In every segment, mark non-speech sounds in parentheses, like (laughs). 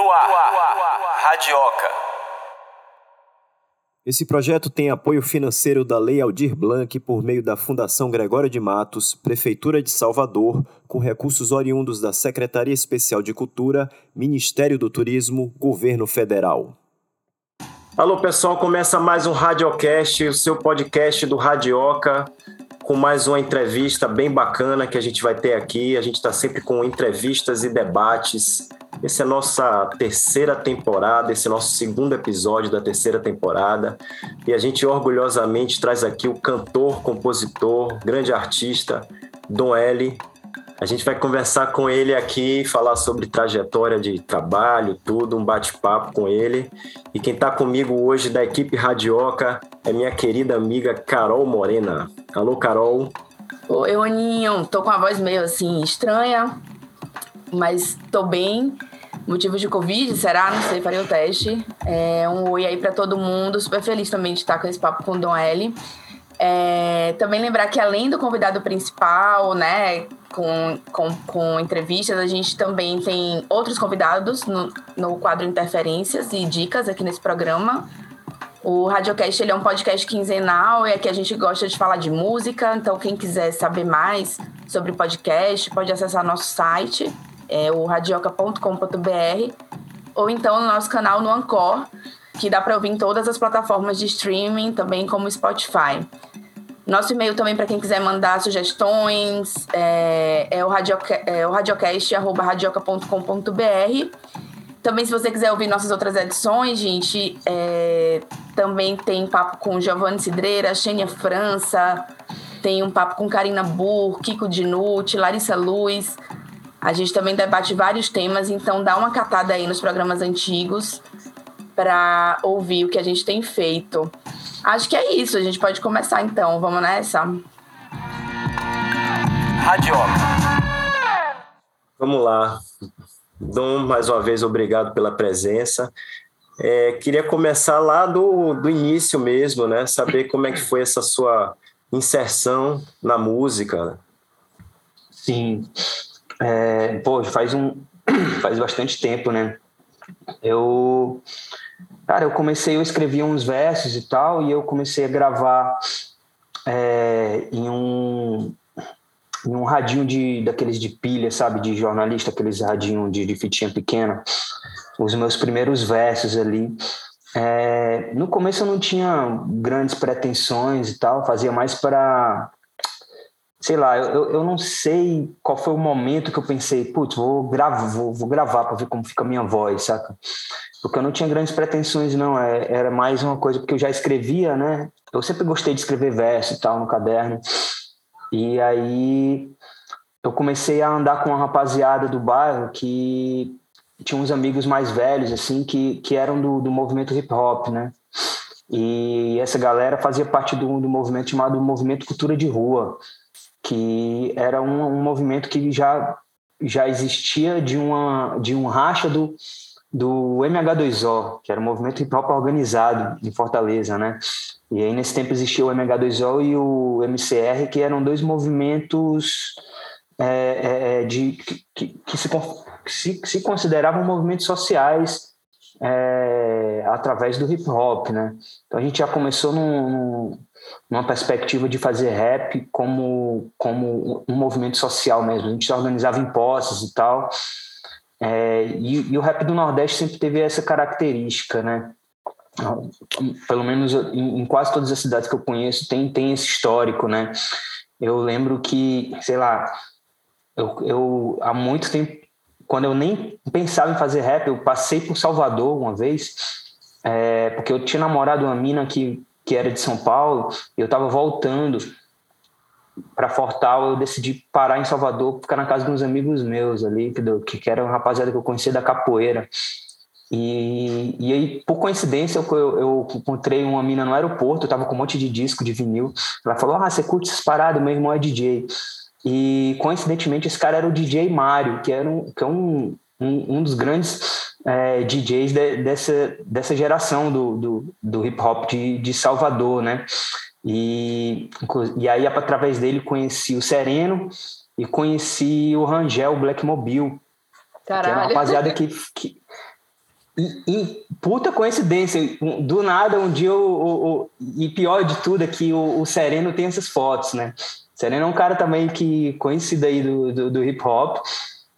No ar, Radioca. Esse projeto tem apoio financeiro da Lei Aldir Blanc por meio da Fundação Gregório de Matos, Prefeitura de Salvador, com recursos oriundos da Secretaria Especial de Cultura, Ministério do Turismo, Governo Federal. Alô pessoal, começa mais um Radiocast, o seu podcast do Radioca com mais uma entrevista bem bacana que a gente vai ter aqui. A gente está sempre com entrevistas e debates. Essa é a nossa terceira temporada, esse é o nosso segundo episódio da terceira temporada. E a gente orgulhosamente traz aqui o cantor, compositor, grande artista, Dom L. A gente vai conversar com ele aqui, falar sobre trajetória de trabalho, tudo, um bate-papo com ele. E quem está comigo hoje da equipe Radioca é minha querida amiga Carol Morena. Alô, Carol. Oi, Oninho. Tô com a voz meio assim estranha, mas tô bem. Motivo de Covid, será? Não sei, farei o teste. É, um oi aí para todo mundo. Super feliz também de estar com esse papo com o Dom L. É, também lembrar que além do convidado principal, né, com, com, com entrevistas, a gente também tem outros convidados no, no quadro Interferências e Dicas aqui nesse programa. O Radiocast ele é um podcast quinzenal e aqui a gente gosta de falar de música, então quem quiser saber mais sobre podcast pode acessar nosso site, é o radioca.com.br, ou então no nosso canal no Ancor, que dá para ouvir em todas as plataformas de streaming, também como Spotify. Nosso e-mail também para quem quiser mandar sugestões é, é o, radioca, é o radioca.com.br. Também, se você quiser ouvir nossas outras edições, gente, é, também tem papo com Giovanni Cidreira, Xênia França, tem um papo com Karina Burr, Kiko Dinucci, Larissa Luz. A gente também debate vários temas, então dá uma catada aí nos programas antigos para ouvir o que a gente tem feito. Acho que é isso, a gente pode começar então. Vamos nessa? Radioca. Vamos lá. Dom, mais uma vez, obrigado pela presença. É, queria começar lá do, do início mesmo, né? Saber como é que foi essa sua inserção na música. Sim. É, pô, faz um (clears throat) faz bastante tempo, né? Eu Cara, eu comecei, eu escrevi uns versos e tal, e eu comecei a gravar é, em um em um radinho de daqueles de pilha, sabe, de jornalista, aqueles radinho de, de fitinha pequena, os meus primeiros versos ali. É, no começo eu não tinha grandes pretensões e tal, fazia mais para sei lá, eu, eu não sei qual foi o momento que eu pensei, putz, vou vou, vou gravar para ver como fica a minha voz, saca? Porque eu não tinha grandes pretensões, não, é, era mais uma coisa, porque eu já escrevia, né? Eu sempre gostei de escrever verso e tal no caderno. E aí eu comecei a andar com uma rapaziada do bairro que tinha uns amigos mais velhos, assim, que, que eram do, do movimento hip hop, né? E essa galera fazia parte do, do movimento chamado Movimento Cultura de Rua, que era um, um movimento que já, já existia de, uma, de um racha do, do MH2O, que era um movimento hop organizado em Fortaleza, né? E aí nesse tempo existia o MH2O e o MCR, que eram dois movimentos é, é, é de, que, que, que se, se consideravam movimentos sociais é, através do hip hop, né? Então a gente já começou num, num, numa perspectiva de fazer rap como, como um movimento social mesmo. A gente se organizava em posses e tal. É, e, e, o rap do Nordeste sempre teve essa característica, né? Pelo menos em, em, quase todas as cidades que eu conheço tem, tem esse histórico, né? Eu lembro que, sei lá, eu, eu há muito tempo, quando eu nem pensava em fazer rap, eu passei por Salvador uma vez, é, porque eu tinha namorado uma mina que que era de São Paulo, eu estava voltando para Fortal, eu decidi parar em Salvador, ficar na casa de uns amigos meus ali, que, que era uma rapaziada que eu conhecia da capoeira. E, e aí, por coincidência, eu, eu, encontrei uma mina no aeroporto, eu tava com um monte de disco de vinil. Ela falou: Ah, você curte essas paradas? Meu irmão é DJ. E coincidentemente, esse cara era o DJ Mário, que, era um, que é um, um, um dos grandes é, DJs de, dessa, dessa geração do, do, do hip hop de, de Salvador, né? E, e aí, através dele, conheci o Sereno e conheci o Rangel Black Mobile, Caralho. que é uma rapaziada que, que, E, e, puta coincidência, do nada um dia o, o, o e pior de tudo é que o, o, Sereno tem essas fotos, né? Sereno é um cara também que conhecido aí do, do, do hip hop.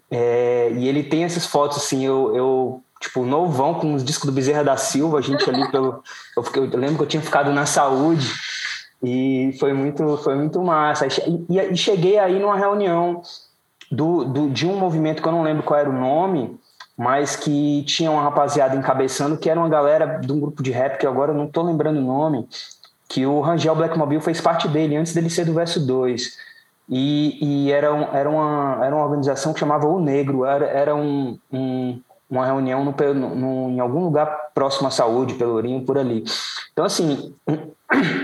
É, e ele tem essas fotos assim, eu, eu tipo novão com os discos do Bezerra da Silva, a gente ali pelo (laughs) eu, eu lembro que eu tinha ficado na saúde e foi muito foi muito massa. E, e cheguei aí numa reunião do, do, de um movimento que eu não lembro qual era o nome mas que tinha uma rapaziada encabeçando, que era uma galera de um grupo de rap, que agora eu não tô lembrando o nome, que o Rangel Blackmobile fez parte dele, antes dele ser do Verso 2. E, e era, um, era, uma, era uma organização que chamava O Negro, era, era um, um uma reunião no, no, em algum lugar próximo à saúde, Pelourinho, por ali. Então, assim,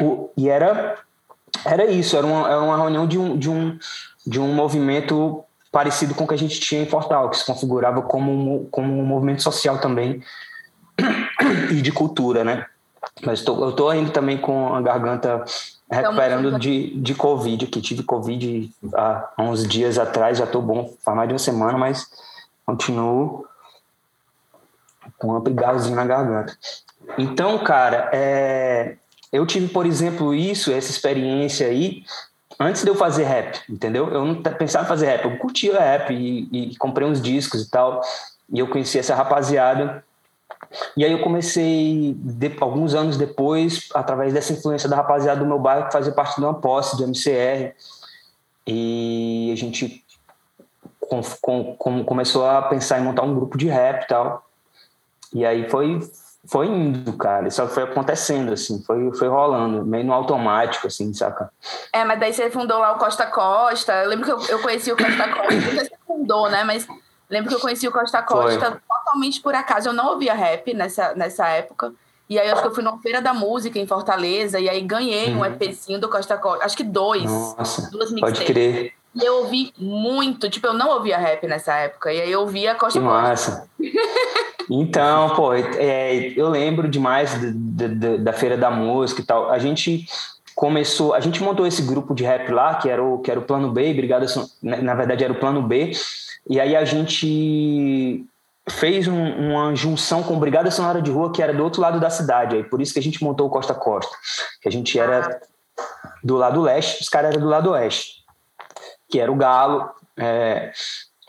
o, e era, era isso, era uma, era uma reunião de um, de, um, de um movimento parecido com o que a gente tinha em Fortal, que se configurava como um, como um movimento social também e de cultura, né? Mas tô, eu estou ainda também com a garganta recuperando de, de Covid, que tive Covid há uns dias atrás, já estou bom, faz mais de uma semana, mas continuo com um abrigalzinho na garganta. Então, cara, é, eu tive, por exemplo, isso, essa experiência aí, antes de eu fazer rap, entendeu? Eu não pensava em fazer rap, eu curtia rap e, e comprei uns discos e tal, e eu conheci essa rapaziada. E aí eu comecei, de, alguns anos depois, através dessa influência da rapaziada do meu bairro, fazer parte de uma posse do MCR. E a gente com, com, com, começou a pensar em montar um grupo de rap e tal. E aí foi, foi indo, cara. Isso foi acontecendo, assim, foi, foi rolando, meio no automático, assim, saca? É, mas daí você fundou lá o Costa Costa. Eu lembro que eu, eu conheci o Costa Costa. Você fundou, né? Mas lembro que eu conheci o Costa Costa foi. totalmente por acaso. Eu não ouvia rap nessa, nessa época. E aí acho que eu fui numa feira da música em Fortaleza e aí ganhei um uhum. EPzinho do Costa Costa. Acho que dois. Nossa, duas mixtapes. Pode crer. E eu ouvi muito. Tipo, eu não ouvia rap nessa época. E aí eu ouvia Costa que Costa. Massa. Então, pô, é, eu lembro demais de, de, da Feira da Música e tal. A gente começou, a gente montou esse grupo de rap lá, que era o, que era o Plano B, Brigada, na verdade era o Plano B, e aí a gente fez um, uma junção com Brigada Sonora de Rua, que era do outro lado da cidade, aí por isso que a gente montou o Costa Costa, que a gente era do lado leste, os caras eram do lado oeste, que era o Galo, é,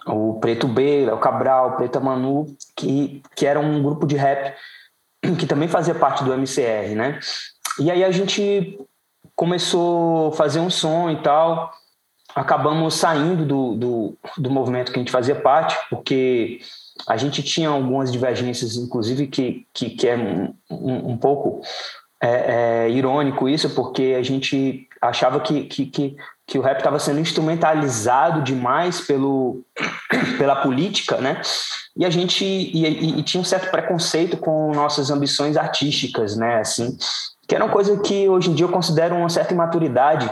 o Preto B, o Cabral, o Preta Manu, que, que era um grupo de rap que também fazia parte do MCR, né? E aí a gente começou a fazer um som e tal, acabamos saindo do, do, do movimento que a gente fazia parte, porque a gente tinha algumas divergências, inclusive, que, que, que é um, um, um pouco é, é, irônico isso, porque a gente achava que, que, que que o rap estava sendo instrumentalizado demais pelo, pela política, né? E a gente e, e, tinha um certo preconceito com nossas ambições artísticas, né? Assim, que era uma coisa que hoje em dia eu considero uma certa imaturidade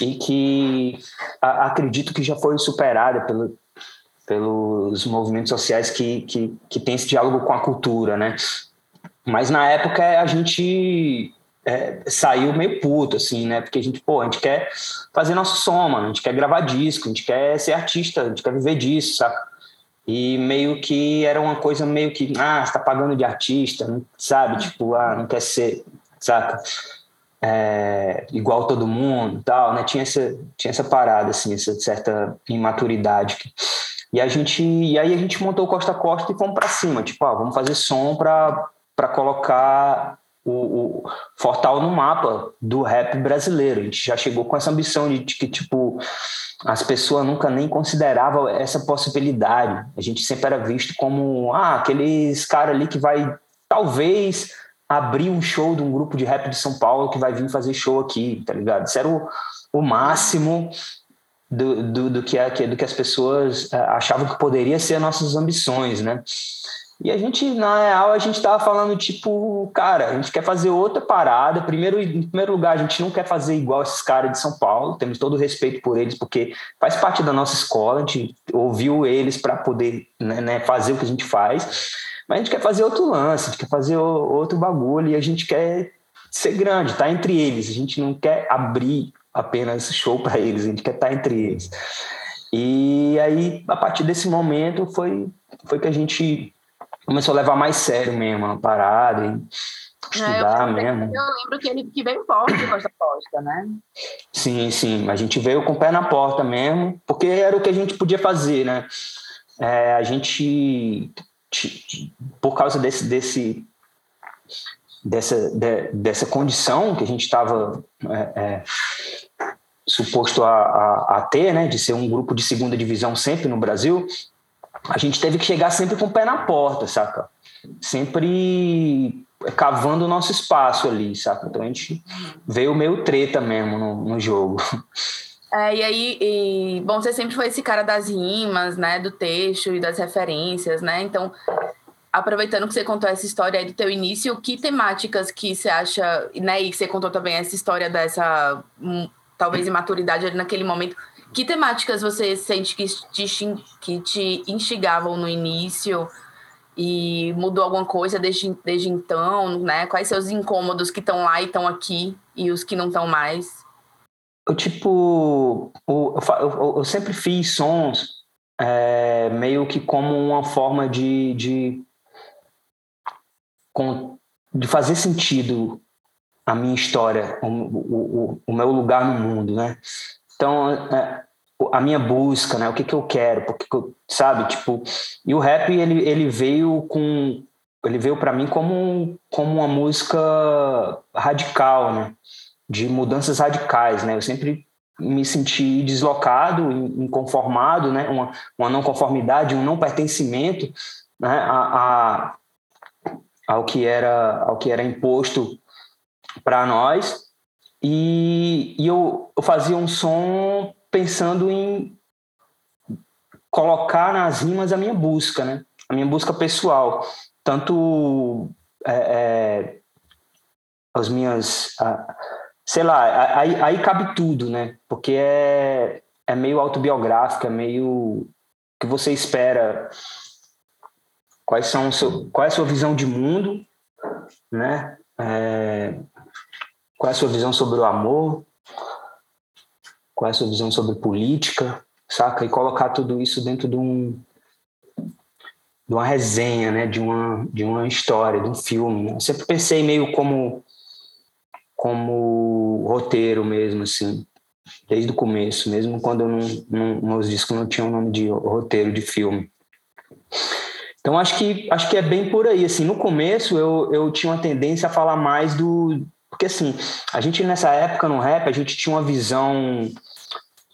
e que a, acredito que já foi superada pelo, pelos movimentos sociais que, que, que têm esse diálogo com a cultura, né? Mas na época a gente é, saiu meio puto, assim, né? Porque a gente, pô, a gente quer fazer nosso som, mano, a gente quer gravar disco, a gente quer ser artista, a gente quer viver disso, saca? E meio que era uma coisa meio que, ah, você tá pagando de artista, sabe? Tipo, ah, não quer ser, saca? É, igual todo mundo tal, né? Tinha essa, tinha essa parada, assim, essa certa imaturidade. E a gente, e aí a gente montou Costa Costa e fomos para cima, tipo, ah, vamos fazer som para colocar o, o, Fortal no mapa do rap brasileiro. A gente já chegou com essa ambição de que, tipo, as pessoas nunca nem consideravam essa possibilidade. A gente sempre era visto como, ah, aqueles cara ali que vai, talvez, abrir um show de um grupo de rap de São Paulo que vai vir fazer show aqui, tá ligado? Isso era o, o máximo do, do, do, que, do que as pessoas eh, achavam que poderia ser nossas ambições, né? E a gente, na real, a gente tava falando, tipo, cara, a gente quer fazer outra parada. Primeiro, em primeiro lugar, a gente não quer fazer igual esses caras de São Paulo, temos todo o respeito por eles, porque faz parte da nossa escola, a gente ouviu eles para poder né, né, fazer o que a gente faz. Mas a gente quer fazer outro lance, a gente quer fazer outro bagulho e a gente quer ser grande, tá entre eles. A gente não quer abrir apenas show para eles, a gente quer estar tá entre eles. E aí, a partir desse momento, foi, foi que a gente começou a levar mais sério mesmo a parada, e estudar é, mesmo. Eu lembro que ele que veio forte de Costa Costa, né? Sim, sim, a gente veio com o pé na porta mesmo, porque era o que a gente podia fazer, né? É, a gente, por causa desse, desse dessa, de, dessa condição que a gente estava é, é, suposto a, a, a, ter, né, de ser um grupo de segunda divisão sempre no Brasil, a gente teve que chegar sempre com o pé na porta, saca? Sempre cavando o nosso espaço ali, saca? Então a gente veio meio treta mesmo no, no jogo. É, e aí, e, bom, você sempre foi esse cara das rimas, né, do texto e das referências, né? Então, aproveitando que você contou essa história aí do teu início, que temáticas que você acha, né, e que você contou também essa história dessa hum, talvez imaturidade ali naquele momento, que temáticas você sente que te, que te instigavam no início e mudou alguma coisa desde, desde então, né? Quais seus incômodos que estão lá e estão aqui e os que não estão mais? Eu, tipo, eu, eu, eu sempre fiz sons é, meio que como uma forma de, de de fazer sentido a minha história, o, o, o meu lugar no mundo, né? Então, é, a minha busca, né? O que que eu quero, porque sabe, tipo, e o rap ele, ele veio com ele veio para mim como como uma música radical, né? De mudanças radicais, né? Eu sempre me senti deslocado, inconformado, né? Uma, uma não conformidade, um não pertencimento, né? A, a ao que era ao que era imposto para nós e, e eu, eu, fazia um som pensando em colocar nas rimas a minha busca né a minha busca pessoal tanto é, é, as minhas a, sei lá aí, aí cabe tudo né porque é é meio autobiográfico é meio que você espera quais são seu, qual é a sua visão de mundo, né? É, qual é a sua visão sobre o amor, qual é a sua visão sobre política, saca? E colocar tudo isso dentro de um de uma resenha, né? De uma de uma história, de um filme. Né? Eu sempre pensei meio como como roteiro mesmo, assim, desde o começo, mesmo quando não, não, meus discos não tinham nome de roteiro de filme. Então acho que acho que é bem por aí. Assim, no começo eu, eu tinha uma tendência a falar mais do porque assim a gente nessa época no rap a gente tinha uma visão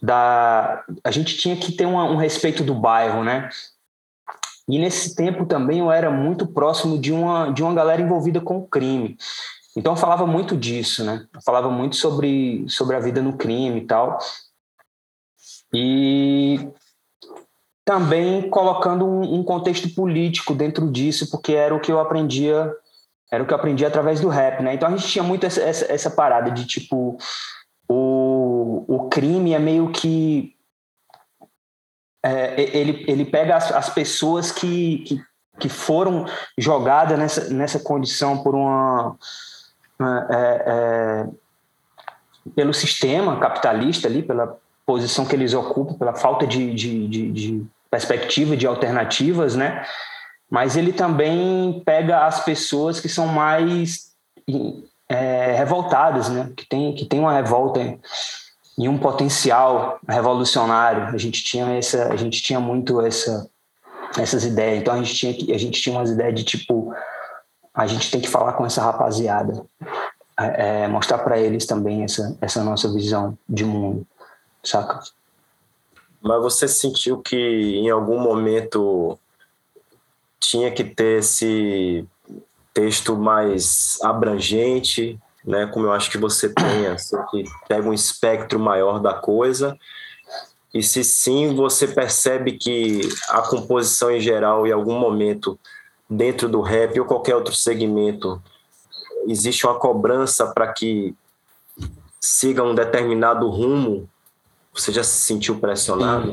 da a gente tinha que ter uma, um respeito do bairro, né? E nesse tempo também eu era muito próximo de uma de uma galera envolvida com o crime. Então eu falava muito disso, né? Eu falava muito sobre sobre a vida no crime e tal. E também colocando um, um, contexto político dentro disso, porque era o que eu aprendia, era o que eu aprendi através do rap, né? Então a gente tinha muito essa, essa, essa parada de tipo o, o crime é meio que é, ele, ele pega as, as pessoas que, que, que, foram jogadas nessa, nessa condição por uma é, é, pelo sistema capitalista ali, pela posição que eles ocupam, pela falta de, de, de, de perspectiva de alternativas, né? Mas ele também pega as pessoas que são mais é, revoltadas, né? Que tem, que tem uma revolta e um potencial revolucionário. A gente tinha essa, a gente tinha muito essa essas ideias. Então a gente tinha a gente tinha umas ideias de tipo a gente tem que falar com essa rapaziada, é, é mostrar para eles também essa essa nossa visão de mundo, saca? Mas você sentiu que em algum momento tinha que ter esse texto mais abrangente, né? Como eu acho que você tem, assim, que pega um espectro maior da coisa. E se sim, você percebe que a composição em geral, em algum momento, dentro do rap ou qualquer outro segmento, existe uma cobrança para que siga um determinado rumo você já se sentiu pressionado?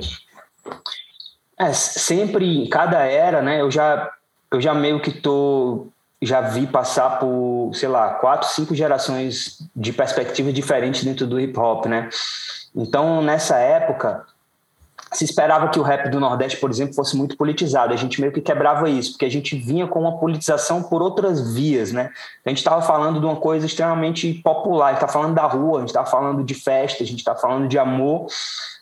É, sempre, em cada era, né? Eu já, eu já meio que tô, já vi passar por, sei lá, quatro, cinco gerações de perspectivas diferentes dentro do hip hop, né? Então, nessa época, se esperava que o rap do Nordeste, por exemplo, fosse muito politizado. A gente meio que quebrava isso, porque a gente vinha com uma politização por outras vias, né? A gente estava falando de uma coisa extremamente popular, a gente está falando da rua, a gente está falando de festa, a gente está falando de amor,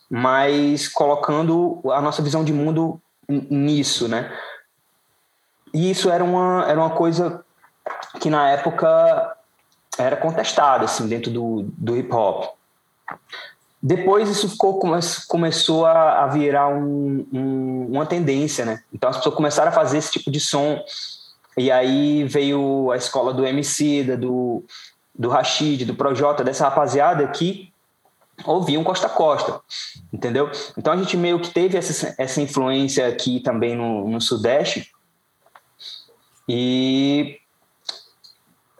mas colocando a nossa visão de mundo nisso, né? E isso era uma, era uma coisa que na época era contestada, assim, dentro do, do hip hop. Depois isso ficou, começou a, virar um, um, uma tendência, né? Então as pessoas começaram a fazer esse tipo de som. E aí veio a escola do MC, do, do Rashid, do Projota, dessa rapaziada que ouviam Costa a Costa, entendeu? Então a gente meio que teve essa, essa influência aqui também no, no Sudeste. E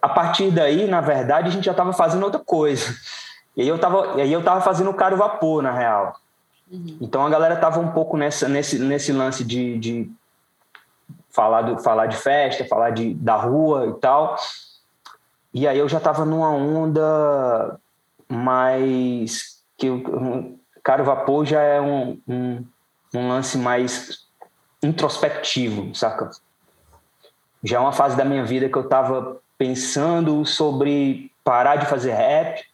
a partir daí, na verdade, a gente já estava fazendo outra coisa. E aí eu tava, aí eu tava fazendo o caro vapor, na real. Uhum. Então a galera tava um pouco nessa, nesse, nesse lance de, de falar, do, falar de festa, falar de, da rua e tal. E aí eu já tava numa onda mais. que o caro vapor já é um, um, um lance mais introspectivo, saca? Já é uma fase da minha vida que eu tava pensando sobre parar de fazer rap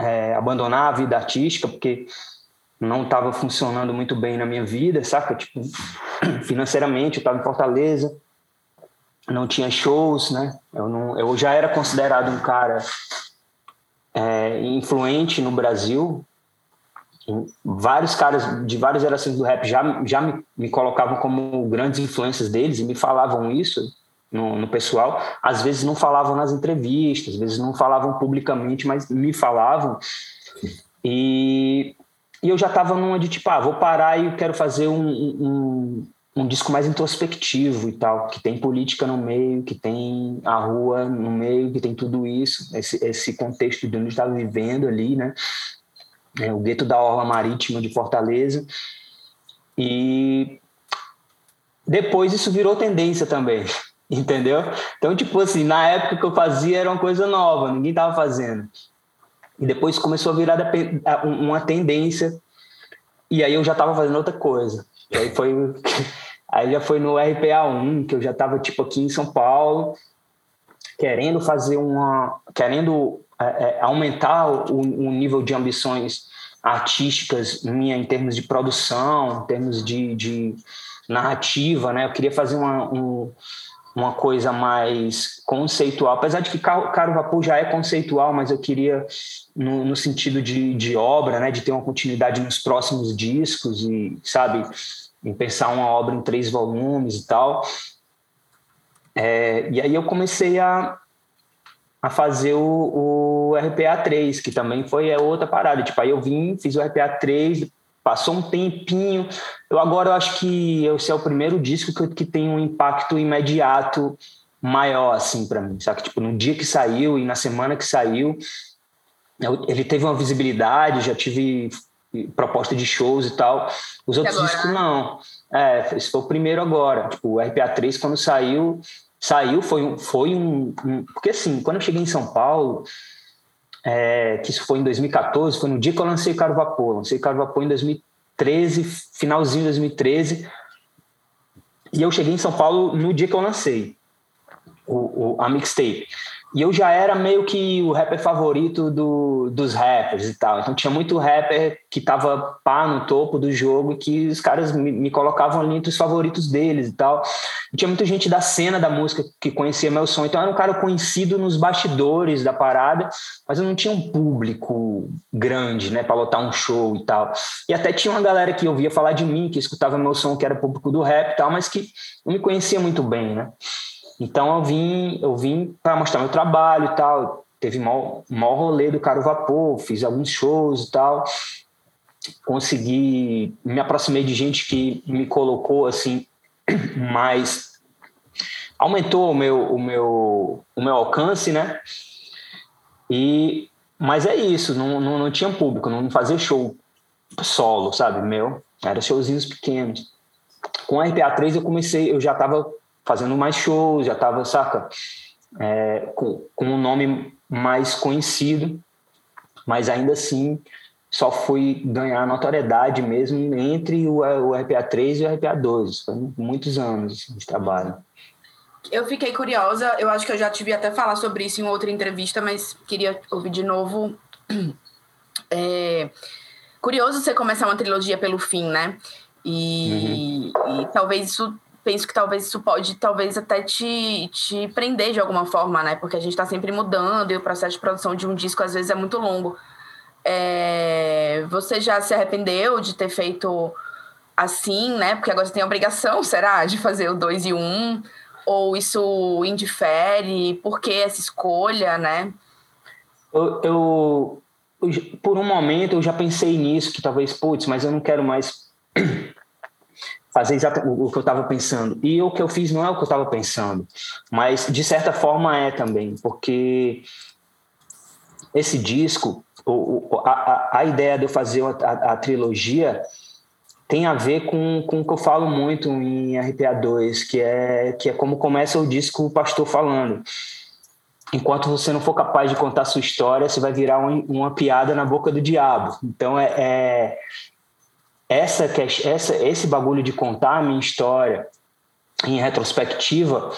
é, abandonar a vida artística, porque não estava funcionando muito bem na minha vida, saca? Tipo, (clears throat) financeiramente, eu estava em Fortaleza, não tinha shows, né? Eu, não, eu já era considerado um cara é, influente no Brasil. Vários caras de várias gerações do rap já, já me, me colocavam como grandes influências deles e me falavam isso no, no, pessoal. Às vezes não falavam nas entrevistas, às vezes não falavam publicamente, mas me falavam. E, e eu já estava numa de tipo, ah, vou parar e quero fazer um, um, um, disco mais introspectivo e tal, que tem política no meio, que tem a rua no meio, que tem tudo isso, esse, esse contexto de onde estava vivendo ali, né? É, o gueto da Orla Marítima de Fortaleza. E depois isso virou tendência também entendeu? Então, tipo assim, na época que eu fazia era uma coisa nova, ninguém tava fazendo. E depois começou a virar uma tendência, e aí eu já tava fazendo outra coisa. E aí foi (laughs) aí já foi no RPA 1, que eu já tava tipo aqui em São Paulo, querendo fazer uma querendo é, é, aumentar o, o nível de ambições artísticas minha em termos de produção, em termos de, de narrativa, né? Eu queria fazer uma, um, uma coisa mais conceitual, apesar de que Caro Vapor já é conceitual, mas eu queria no, no, sentido de, de obra, né, de ter uma continuidade nos próximos discos e, sabe, em pensar uma obra em três volumes e tal. É, e aí eu comecei a, a fazer o, o RPA 3, que também foi é outra parada. Tipo, aí eu vim, fiz o RPA 3, Passou um tempinho. Eu agora eu acho que esse é o primeiro disco que, que tem um impacto imediato maior, assim, para mim. Sabe? Tipo, no dia que saiu e na semana que saiu, eu, ele teve uma visibilidade, já tive proposta de shows e tal. Os outros agora, discos, não. É, esse foi o primeiro agora. Tipo, o RPA 3, quando saiu, saiu, foi um. Foi um, um porque assim, quando eu cheguei em São Paulo é, que isso foi em 2014, foi no dia que eu lancei Caro Vapor. Lancei Caro Vapor em 2013, finalzinho de 2013. E eu cheguei em São Paulo no dia que eu lancei o, o, a mixtape. E eu já era meio que o rapper favorito do, dos rappers e tal. Então tinha muito rapper que tava pá no topo do jogo que os caras me, me colocavam ali entre os favoritos deles e tal. E tinha muita gente da cena da música que conhecia meu som. Então eu era um cara conhecido nos bastidores da parada, mas eu não tinha um público grande, né, para lotar um show e tal. E até tinha uma galera que ouvia falar de mim, que escutava meu som, que era público do rap e tal, mas que não me conhecia muito bem, né? Então eu vim, eu vim para mostrar meu trabalho e tal. Teve maior, maior rolê do Caro Vapor, fiz alguns shows e tal. Consegui, me aproximei de gente que me colocou assim (clears throat) mais aumentou o meu o meu o meu alcance, né? E mas é isso, não, não, não tinha público, não fazia show solo, sabe? Meu, era showzinhos pequenos. Com a RPA3 eu comecei, eu já estava fazendo mais shows, já estava, saca? É, com, com um nome mais conhecido, mas ainda assim só fui ganhar notoriedade mesmo entre o, o RPA 3 e o RPA 2. Foi muitos anos de trabalho. Eu fiquei curiosa, eu acho que eu já tive até falar sobre isso em outra entrevista, mas queria ouvir de novo. (clears throat) É, curioso você começar uma trilogia pelo fim, né? E, uhum. e, talvez isso, penso que talvez isso pode, talvez até te, te prender de alguma forma, né? Porque a gente está sempre mudando e o processo de produção de um disco às vezes é muito longo. É, você já se arrependeu de ter feito assim, né? Porque agora você tem a obrigação, (laughs) será, de fazer o 2 e 1? Um, ou isso indifere? Por que essa escolha, né? Eu, eu, por um momento, eu já pensei nisso, que talvez, putz, mas eu não quero mais fazer exatamente o que eu estava pensando. E o que eu fiz não é o que eu estava pensando, mas de certa forma é também, porque esse disco, o, a, a ideia de eu fazer a, a, a, trilogia tem a ver com, com o que eu falo muito em RPA 2, que é, que é como começa o disco o pastor falando. Enquanto você não for capaz de contar sua história, você vai virar um, uma piada na boca do diabo. Então é, é essa, essa, esse bagulho de contar a minha história em retrospectiva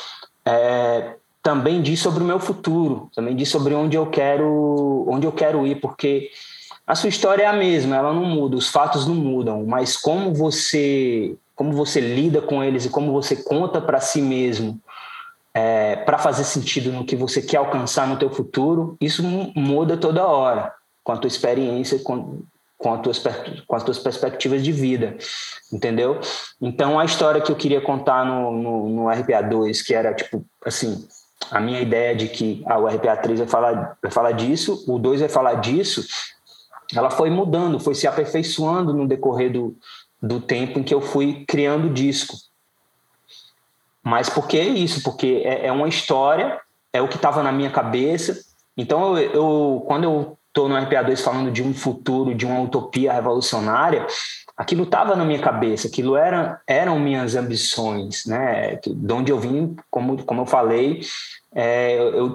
é, também diz sobre o meu futuro, também diz sobre onde eu quero, onde eu quero ir, porque a sua história é a mesma, ela não muda, os fatos não mudam, mas como você, como você lida com eles e como você conta para si mesmo é, para fazer sentido no que você quer alcançar no teu futuro, isso muda toda hora com a tua experiência, com, com, as tuas, com as tuas perspectivas de vida, entendeu? Então, a história que eu queria contar no, no, no RPA 2, que era tipo assim, a minha ideia de que ah, o RPA 3 vai falar, vai falar disso, o 2 vai falar disso, ela foi mudando, foi se aperfeiçoando no decorrer do, do tempo em que eu fui criando o disco. Mas por que isso? Porque é, é uma história, é o que estava na minha cabeça. Então, eu, eu quando eu estou no RPA 2 falando de um futuro, de uma utopia revolucionária, aquilo estava na minha cabeça, aquilo era, eram minhas ambições, né? De onde eu vim, como, como eu falei, é, eu,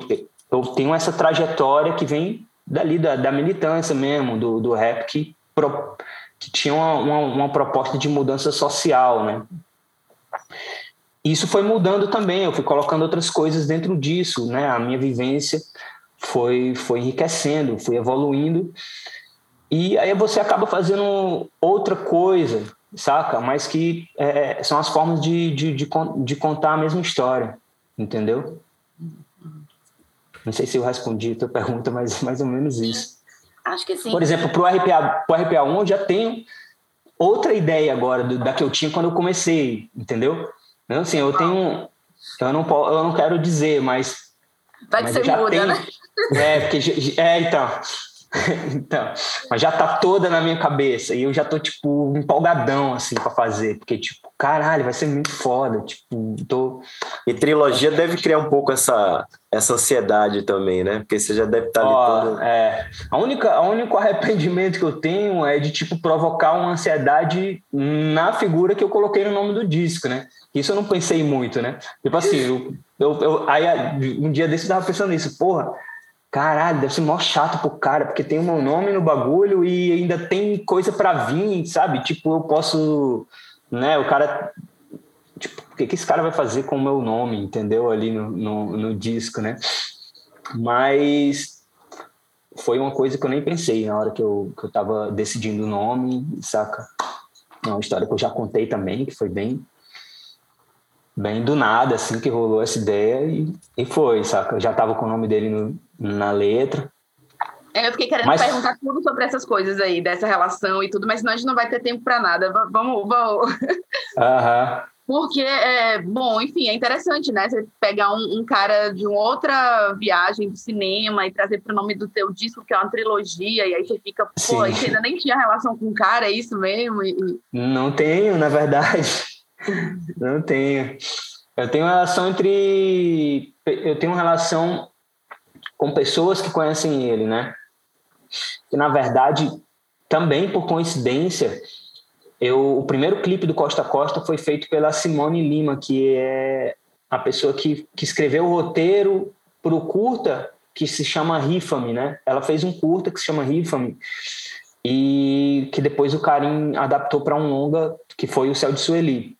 eu tenho essa trajetória que vem dali da, da militância mesmo, do, do rap, que, pro, que tinha uma, uma, uma, proposta de mudança social, né? Isso foi mudando também, eu fui colocando outras coisas dentro disso, né? A minha vivência foi, foi enriquecendo, fui evoluindo, e aí você acaba fazendo outra coisa, saca? Mas que é, são as formas de, de, de, de, contar a mesma história, entendeu? Não sei se eu respondi a tua (laughs) pergunta, mas mais ou menos isso. Acho que sim. Por exemplo, para o RPA, pro RPA 1 eu já tenho outra ideia agora do, da que eu tinha quando eu comecei, entendeu? Então, assim, eu tenho... Eu não, eu não quero dizer, mas... Vai que você muda, tenho, né? É, porque... É, então... (laughs) então, mas já tá toda na minha cabeça e eu já tô, tipo, empolgadão, assim, para fazer, porque, tipo, caralho, vai ser muito foda, tipo, tô... E trilogia deve criar um pouco essa, essa ansiedade também, né? Porque você já deve estar tá ali todo... É, a única, a único arrependimento que eu tenho é de, tipo, provocar uma ansiedade na figura que eu coloquei no nome do disco, né? Isso eu não pensei muito, né? Tipo assim, eu, eu, eu aí um dia desse eu tava pensando nisso, porra, caralho, deve ser mó chato pro cara, porque tem o meu nome no bagulho e ainda tem coisa para vir, sabe? Tipo, eu posso, né, o cara tipo, o que, que esse cara vai fazer com o meu nome, entendeu? Ali no, no, no disco, né? Mas foi uma coisa que eu nem pensei na hora que eu, que eu tava decidindo o nome, saca? É uma história que eu já contei também, que foi bem bem do nada, assim, que rolou essa ideia e, e foi, saca? Eu já tava com o nome dele no, na letra. É, eu fiquei querendo mas... perguntar tudo sobre essas coisas aí, dessa relação e tudo, mas senão a gente não vai ter tempo para nada. Vamos, vamos. (laughs) Aham. Porque, é, bom, enfim, é interessante, né? Você pegar um, um, cara de uma outra viagem do cinema e trazer para o nome do teu disco, que é uma trilogia, e aí você fica, pô, você ainda nem tinha relação com o cara, é isso mesmo? E... Não tenho, na verdade. Não tenho. Eu tenho relação entre. Eu tenho relação com pessoas que conhecem ele, né? Que na verdade, também por coincidência, eu, o primeiro clipe do Costa Costa foi feito pela Simone Lima, que é a pessoa que, que escreveu o roteiro para o curta que se chama Rifame, né? Ela fez um curta que se chama Rifame e que depois o Karim adaptou para um longa que foi o Céu de Sueli.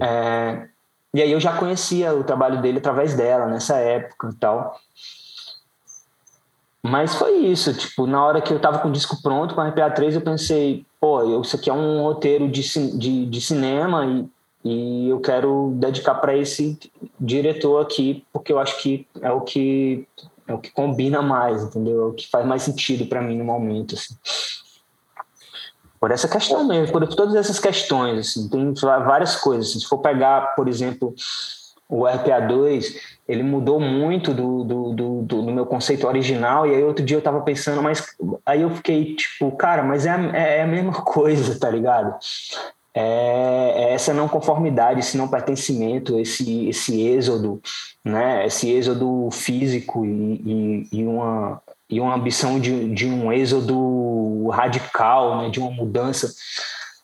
É, e aí eu já conhecia o trabalho dele através dela nessa época e tal. Mas foi isso, tipo, na hora que eu tava com o disco pronto, com a RPA3, eu pensei, pô, isso aqui é um roteiro de, de, de cinema e, e eu quero dedicar para esse diretor aqui, porque eu acho que é o que é o que combina mais, entendeu? É o que faz mais sentido para mim no momento, assim. Por essa questão mesmo, por todas essas questões, assim, tem várias coisas. Assim, se for pegar, por exemplo, o RPA2, ele mudou muito do, do, do, do, meu conceito original, e aí outro dia eu tava pensando, mas aí eu fiquei tipo, cara, mas é, é, é a mesma (laughs) coisa, tá ligado? É, é essa não conformidade, esse não pertencimento, esse, esse êxodo, né? esse êxodo físico e, e, e uma, e uma ambição de, de um êxodo radical, né? de uma mudança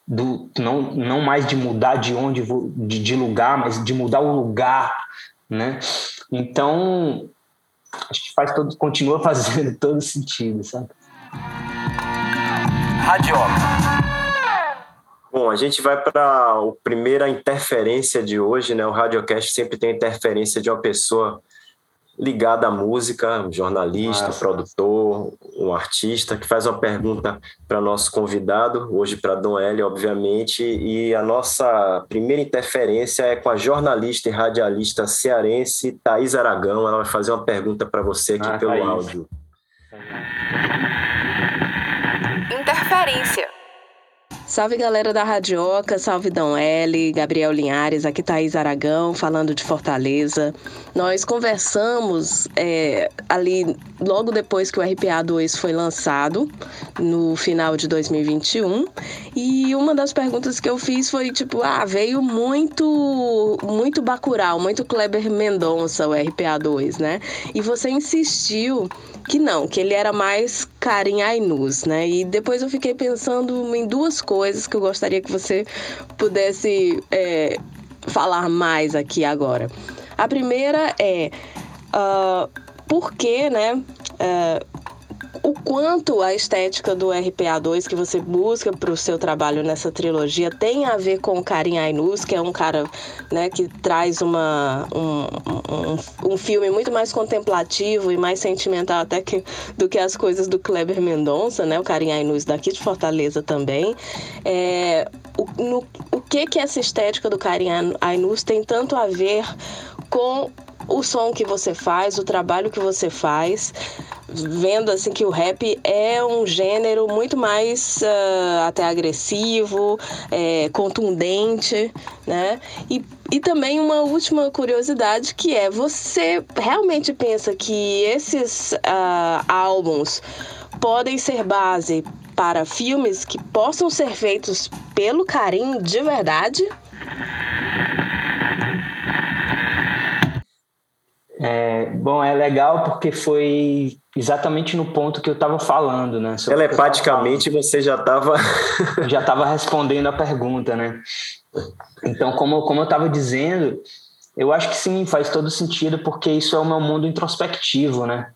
do não, não mais de mudar de onde de, de lugar, mas de mudar o lugar, né? Então acho que faz todo continua (laughs) fazendo todo sentido, sabe? Bom, a gente vai para a primeira interferência de hoje, né? O Radiocast sempre tem interferência de uma pessoa ligada à música, um jornalista, um produtor, um artista, que faz uma pergunta para nosso convidado, hoje para Dom L, obviamente, e a nossa primeira interferência é com a jornalista e radialista cearense Thaís Aragão. Ela vai fazer uma pergunta para você aqui ah, pelo Thaís. áudio. Interferência. Salve galera da Radioca, salve Dom L, Gabriel Linhares, aqui Thaís Aragão, falando de Fortaleza. Nós conversamos é, ali logo depois que o RPA 2 foi lançado, no final de 2021, e uma das perguntas que eu fiz foi tipo, ah, veio muito, muito Bacurau, muito Kleber Mendonça o RPA 2, né? E você insistiu que não, que ele era mais Karim Ainus, né? E depois eu fiquei pensando em duas coisas que eu gostaria que você pudesse é, falar mais aqui agora. A primeira é uh, por que, né? Uh, o quanto a estética do RPA2 que você busca para o seu trabalho nessa trilogia tem a ver com o Karim Ainus, que é um cara né, que traz uma, um, um, um, filme muito mais contemplativo e mais sentimental até que, do que as coisas do Kleber Mendonça, né, o Karim Ainus daqui de Fortaleza também. É, o, no, o que que essa estética do Karim Ainus tem tanto a ver com o som que você faz, o trabalho que você faz, vendo assim que o rap é um gênero muito mais uh, até agressivo, é, contundente, né? E, e também uma última curiosidade que é você realmente pensa que esses uh, álbuns podem ser base para filmes que possam ser feitos pelo Karim de verdade? É, bom, é legal porque foi exatamente no ponto que eu estava falando, né? Telepaticamente você já estava (laughs) já estava respondendo a pergunta, né? Então, como, como eu estava dizendo, eu acho que sim, faz todo sentido porque isso é o meu mundo introspectivo, né?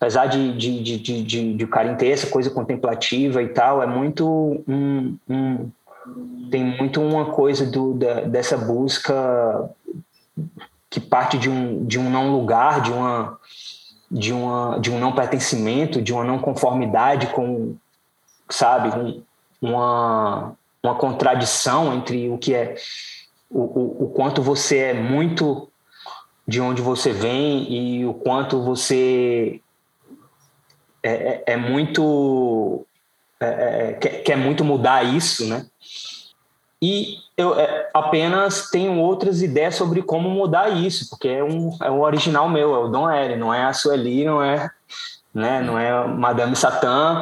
Apesar de, de, de, de, de, de o cara ter essa coisa contemplativa e tal, é muito um, um tem muito uma coisa do, da, dessa busca que parte de um, de um não lugar, de uma de uma de um não pertencimento, de uma não conformidade com, sabe, um, uma uma contradição entre o que é o, o, o quanto você é muito de onde você vem e o quanto você é, é, é muito é, é quer, quer muito mudar isso, né? E eu é, apenas tenho outras ideias sobre como mudar isso, porque é um, é um original meu, é o Dom L, não é a Sueli, não é, né, não é Madame Satã,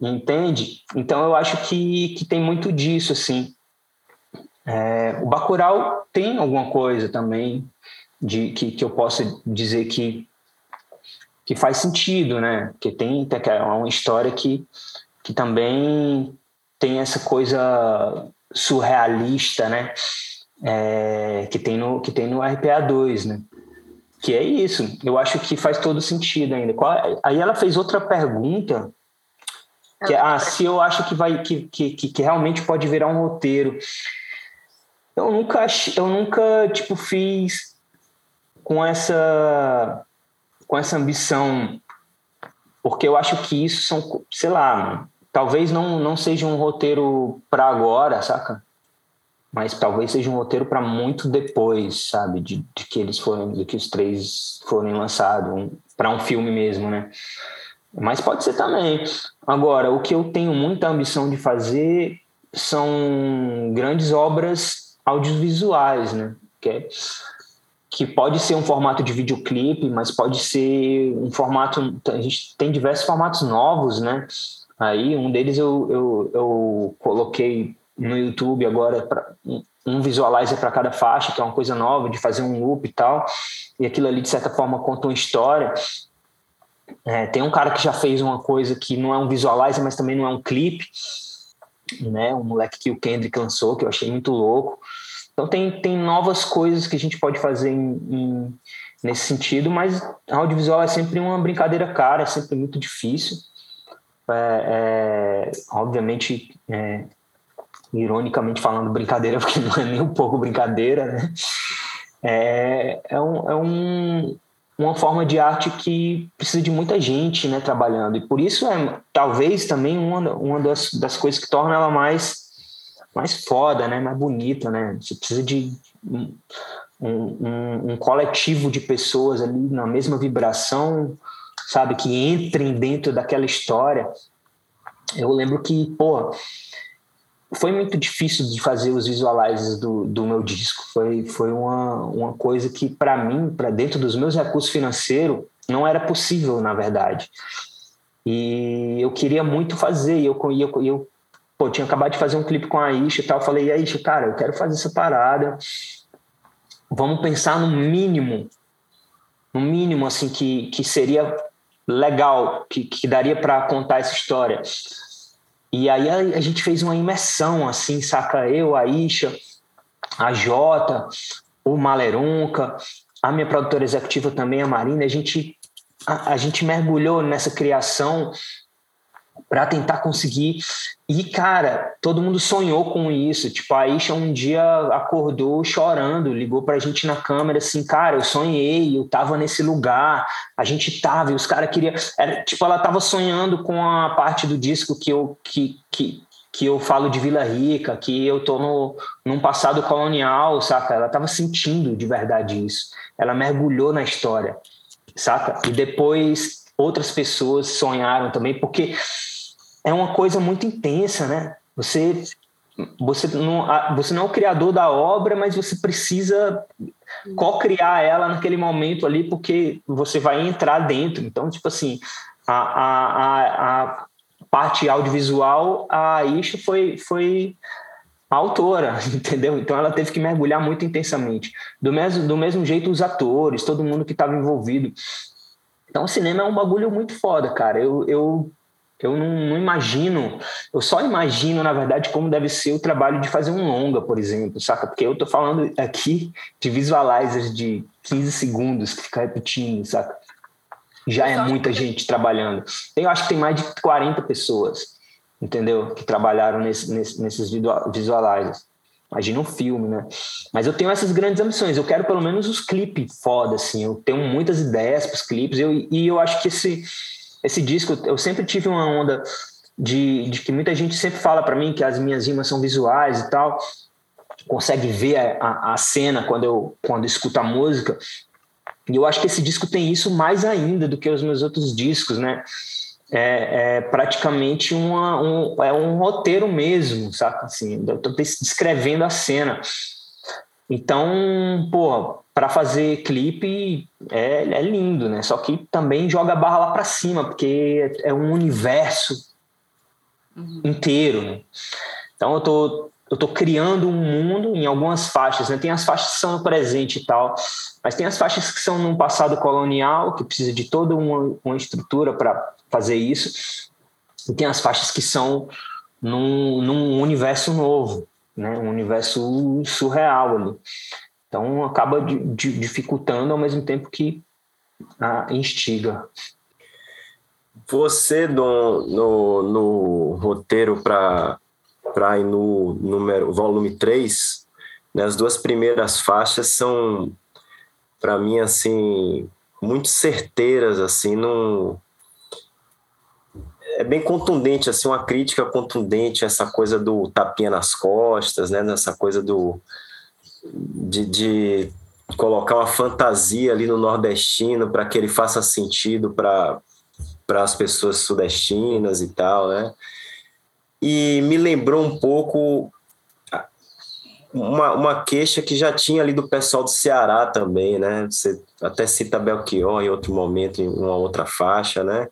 entende? Então eu acho que, que tem muito disso, assim. É, o Bacurau tem alguma coisa também de que, que eu posso dizer que, que faz sentido, né? Que tem que é uma história que, que também tem essa coisa surrealista, né? É, que tem no que tem no RPA 2, né? Que é isso. Eu acho que faz todo sentido ainda. Qual, aí ela fez outra pergunta Que, ah, se eu acho que vai que, que, que realmente pode virar um roteiro. Eu nunca eu nunca tipo fiz com essa com essa ambição porque eu acho que isso são, sei lá, talvez não não seja um roteiro para agora, saca? Mas talvez seja um roteiro para muito depois, sabe, de, de, que eles forem, de que os três forem lançados, um, para um filme mesmo, né? Mas pode ser também. Agora, o que eu tenho muita ambição de fazer são grandes obras audiovisuais, né? Que, é, que pode ser um formato de videoclipe, mas pode ser um formato. A gente tem diversos formatos novos, né? Aí, um deles eu, eu, eu coloquei no YouTube agora pra, um visualizer para cada faixa, que é uma coisa nova, de fazer um loop e tal. E aquilo ali, de certa forma, conta uma história. É, tem um cara que já fez uma coisa que não é um visualizer, mas também não é um clipe, né? Um moleque que o Kendrick lançou, que eu achei muito louco. Então tem, tem novas coisas que a gente pode fazer em, em, nesse sentido, mas audiovisual é sempre uma brincadeira cara, é sempre muito difícil. É, é, obviamente, é, ironicamente falando brincadeira, (laughs) porque não é nem um pouco brincadeira, né? É, é, um, é um, uma forma de arte que precisa de muita gente né, trabalhando. E por isso é talvez também uma, uma das, das coisas que torna ela mais, mais foda, né, mais bonita. Né? Você precisa de um, um, um coletivo de pessoas ali na mesma vibração, sabe, que entrem dentro daquela história. Eu lembro que, pô, foi muito difícil de fazer os visualizers do, do meu disco. Foi, foi uma, uma coisa que, para mim, para dentro dos meus recursos financeiros, não era possível, na verdade. E eu queria muito fazer. E eu, eu, eu pô, tinha acabado de fazer um clipe com a Aisha e tal. Eu falei, Aisha, cara, eu quero fazer essa parada. Vamos pensar no mínimo, no mínimo, assim, que, que seria legal, que, que daria para contar essa história. E aí a, a, gente fez uma imersão, assim, saca? Eu, a Isha, a Jota, o Malerunca, a minha produtora executiva também, a Marina, a gente, a, a gente mergulhou nessa criação para tentar conseguir. E, cara, todo mundo sonhou com isso. Tipo, a Isha um dia acordou chorando, ligou pra gente na câmera assim, cara, eu sonhei, eu tava nesse lugar, a gente tava, e os caras queriam. Era, tipo, ela tava sonhando com a parte do disco que eu, que, que, que eu falo de Vila Rica, que eu tô no, num passado colonial, saca? Ela tava sentindo de verdade isso. Ela mergulhou na história, saca? E depois outras pessoas sonharam também, porque é uma coisa muito intensa, né? Você você não, você não é o criador da obra, mas você precisa co-criar ela naquele momento ali, porque você vai entrar dentro. Então, tipo assim, a, a, a, parte audiovisual, a Isha foi, foi a autora, (laughs) entendeu? Então ela teve que mergulhar muito intensamente. Do mesmo, do mesmo jeito, os atores, todo mundo que estava envolvido. Então, o cinema é um bagulho muito foda, cara. Eu, eu eu não, não, imagino, eu só imagino, na verdade, como deve ser o trabalho de fazer um longa, por exemplo, saca? Porque eu tô falando aqui de visualizers de 15 segundos que fica repetindo, saca? Já é muita gente trabalhando. Eu acho que tem mais de 40 pessoas, entendeu? Que trabalharam nesse, nesse, nesses visualizers. Imagina um filme, né? Mas eu tenho essas grandes ambições. Eu quero pelo menos os clipes foda, assim. Eu tenho muitas ideias para os clipes. Eu, e eu acho que esse esse disco, eu sempre tive uma onda de, de que muita gente sempre fala para mim que as minhas rimas são visuais e tal, consegue ver a, a, cena quando eu quando escuta a música. E eu acho que esse disco tem isso mais ainda do que os meus outros discos, né? É, é praticamente uma, um, é um roteiro mesmo, saca? Assim, eu tô descrevendo a cena. Então, pô, para fazer clipe é, é, lindo, né? Só que também joga a barra lá para cima, porque é um universo uhum. inteiro, né? Então eu tô, eu tô criando um mundo em algumas faixas, né? Tem as faixas que são no presente e tal, mas tem as faixas que são num passado colonial, que precisa de toda uma, uma estrutura para fazer isso, e tem as faixas que são num, num universo novo, né? Um universo surreal ali. Então acaba de, de, dificultando ao mesmo tempo que ah, instiga. você no, no, no roteiro para ir no número, volume 3, né, as duas primeiras faixas são, para mim, assim, muito certeiras, assim, não é bem contundente, assim, uma crítica contundente, essa coisa do tapinha nas costas, né, nessa coisa do de, de colocar uma fantasia ali no nordestino para que ele faça sentido para as pessoas sudestinas e tal, né? E me lembrou um pouco uma, uma queixa que já tinha ali do pessoal do Ceará também, né? Você até cita Belchior em outro momento, em uma outra faixa, né?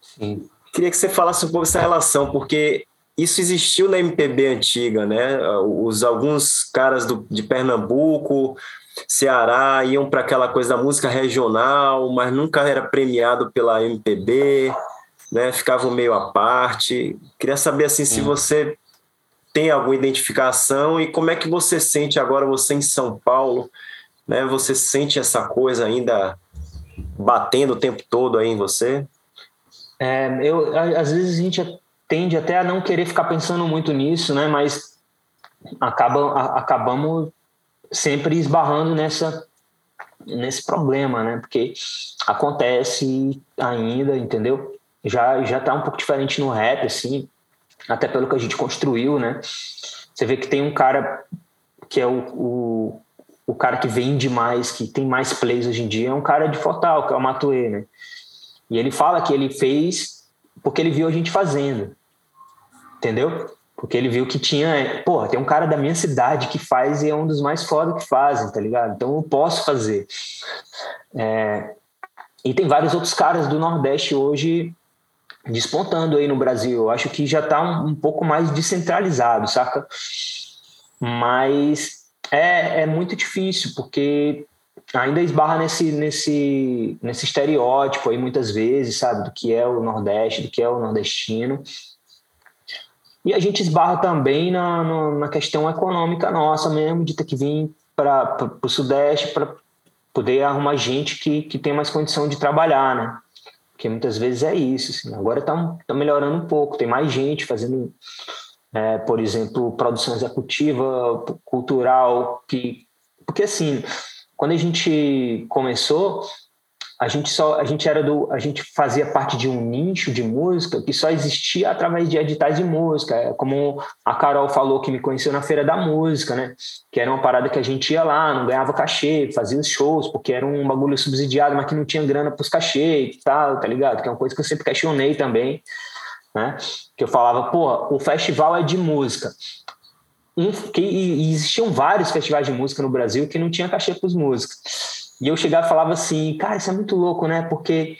Sim. Queria que você falasse um pouco dessa relação, porque isso existiu na MPB antiga, né? Os alguns caras do, de Pernambuco, Ceará iam para aquela coisa da música regional, mas nunca era premiado pela MPB, né? Ficavam meio à parte. Queria saber assim se você tem alguma identificação e como é que você sente agora você em São Paulo, né? Você sente essa coisa ainda batendo o tempo todo aí em você? É, eu às vezes a gente tende até a não querer ficar pensando muito nisso, né? Mas acaba, a, acabamos sempre esbarrando nessa nesse problema, né? Porque acontece ainda, entendeu? Já já tá um pouco diferente no rap assim, até pelo que a gente construiu, né? Você vê que tem um cara que é o, o, o cara que vende mais, que tem mais plays hoje em dia, é um cara de Fortal, que é o Matue, né? E ele fala que ele fez porque ele viu a gente fazendo, entendeu? Porque ele viu que tinha, porra, tem um cara da minha cidade que faz e é um dos mais foda que fazem, tá ligado? Então eu posso fazer. É, e tem vários outros caras do Nordeste hoje despontando aí no Brasil. Eu acho que já tá um, um pouco mais descentralizado, saca? Mas é, é muito difícil, porque ainda esbarra nesse, nesse, nesse estereótipo aí muitas vezes, sabe, do que é o Nordeste, do que é o nordestino. E a gente esbarra também na, na questão econômica nossa mesmo, de ter que vir para o Sudeste para poder arrumar gente que, que tem mais condição de trabalhar, né? Porque muitas vezes é isso. Assim. Agora está tá melhorando um pouco, tem mais gente fazendo, é, por exemplo, produção executiva, cultural, que. Porque assim, quando a gente começou, a gente só a gente era do a gente fazia parte de um nicho de música que só existia através de editais de música. É como a Carol falou que me conheceu na feira da música né? Que era uma parada que a gente ia lá não ganhava cachê fazia os shows porque era um bagulho subsidiado mas que não tinha grana para os cachê e tal tá ligado? Que é uma coisa que eu sempre questionei também né? Que eu falava pô o festival é de música um, que, e existiam vários festivais de música no Brasil que não tinha cachê para os músicos e eu chegava e falava assim, cara, isso é muito louco, né? Porque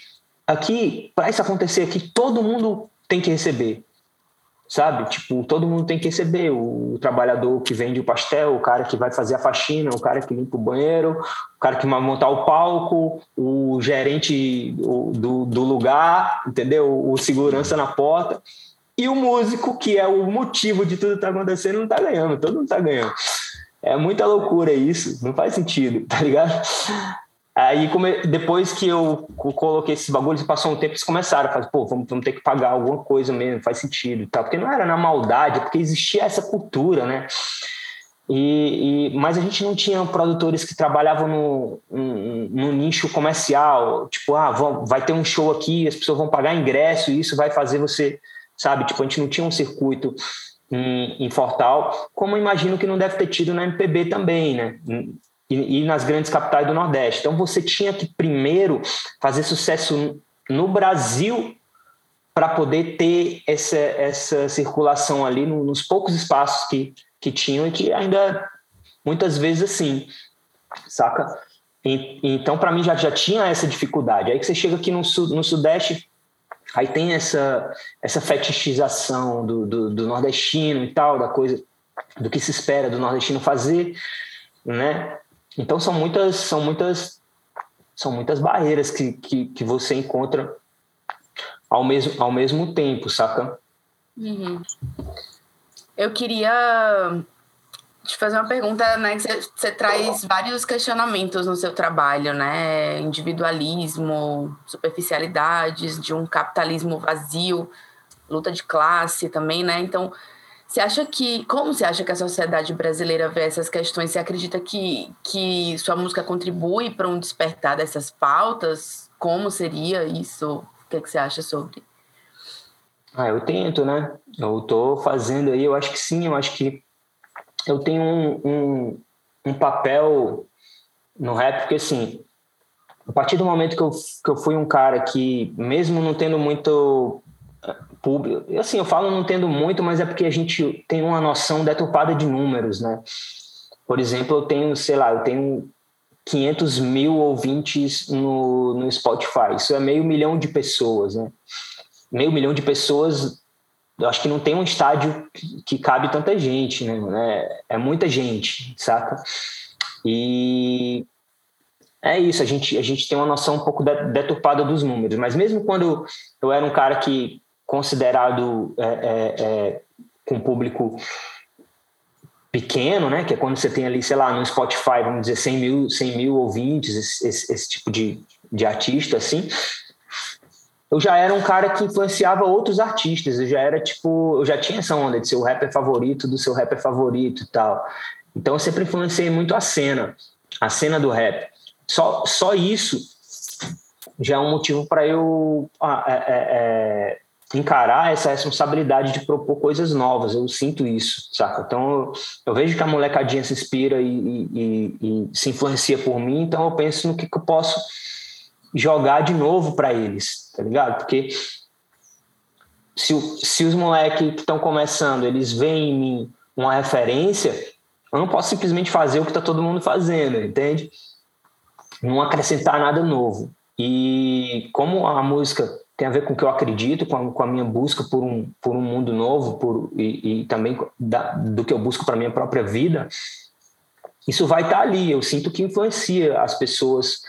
aqui, para isso acontecer aqui, todo mundo tem que receber. Sabe? Tipo, todo mundo tem que receber. O, trabalhador que vende o pastel, o cara que vai fazer a faxina, o cara que limpa o banheiro, o cara que vai montar o palco, o gerente do, do lugar, entendeu? O segurança na porta. E o músico, que é o motivo de tudo que está acontecendo, não está ganhando. Todo mundo está ganhando. É muita loucura isso, não faz sentido, (laughs) tá ligado? Aí, depois que eu coloquei esses bagulhos, passou um tempo, eles começaram a fazer, pô, vamos, vamos ter que pagar alguma coisa mesmo, faz sentido tá? Porque não era na maldade, porque existia essa cultura, né? E, e, mas a gente não tinha produtores que trabalhavam no, no, no, nicho comercial, tipo, ah, vão, vai ter um show aqui, as pessoas vão pagar ingresso e isso vai fazer você, sabe? Tipo, a gente não tinha um circuito em, em Fortal, como imagino que não deve ter tido na MPB também, né? E, e, nas grandes capitais do Nordeste. Então você tinha que primeiro fazer sucesso no Brasil para poder ter essa, essa circulação ali nos poucos espaços que, que tinham e que ainda muitas vezes assim, saca? Então para mim já, já tinha essa dificuldade. Aí que você chega aqui no, no Sudeste, Aí tem essa, essa fetichização do, do, do, nordestino e tal, da coisa, do que se espera do nordestino fazer, né? Então são muitas, são muitas, são muitas barreiras que, que, que você encontra ao mesmo, ao mesmo tempo, saca? Uhum. Eu queria te fazer uma pergunta, né? Você traz vários questionamentos no seu trabalho, né? Individualismo, superficialidades, de um capitalismo vazio, luta de classe também, né? Então, você acha que. Como você acha que a sociedade brasileira vê essas questões? Você acredita que, que sua música contribui para um despertar dessas pautas? Como seria isso? O que, é que você acha sobre? Ah, eu tento, né? Eu tô fazendo aí, eu acho que sim, eu acho que eu tenho um, um, um papel no rap, porque assim, a partir do momento que eu, que eu fui um cara que, mesmo não tendo muito eh, público, assim, eu falo não tendo muito, mas é porque a gente tem uma noção deturpada de números, né? Por exemplo, eu tenho, sei lá, eu tenho 500 mil ouvintes no, no Spotify, isso é meio milhão de pessoas, né? meio milhão de pessoas, eu acho que não tem um estádio que cabe tanta gente, né? É, é muita gente, saca? E é isso, a gente, a gente tem uma noção um pouco deturpada dos números, mas mesmo quando eu era um cara que considerado é, é, é, com público pequeno, né, que é quando você tem ali, sei lá, no Spotify, vamos dizer, 100 mil, 100 mil ouvintes, esse, esse, esse tipo de, de artista, assim, eu já era um cara que influenciava outros artistas. Eu já era tipo, eu já tinha essa onda de ser o rapper favorito do seu rapper favorito e tal. Então eu sempre influenciei muito a cena, a cena do rap. Só, só isso já é um motivo para eu ah, é, é, é, encarar essa responsabilidade de propor coisas novas. Eu sinto isso, saca? Então eu, eu vejo que a molecadinha se inspira e, e, e, e, se influencia por mim, então eu penso no que, que eu posso jogar de novo para eles, tá ligado? Porque se, se os moleques que estão começando, eles veem em mim uma referência, eu não posso simplesmente fazer o que está todo mundo fazendo, entende? Não acrescentar nada novo. E como a música tem a ver com o que eu acredito, com a, com a minha busca por um, por um mundo novo por, e, e também da, do que eu busco para minha própria vida, isso vai estar tá ali. Eu sinto que influencia as pessoas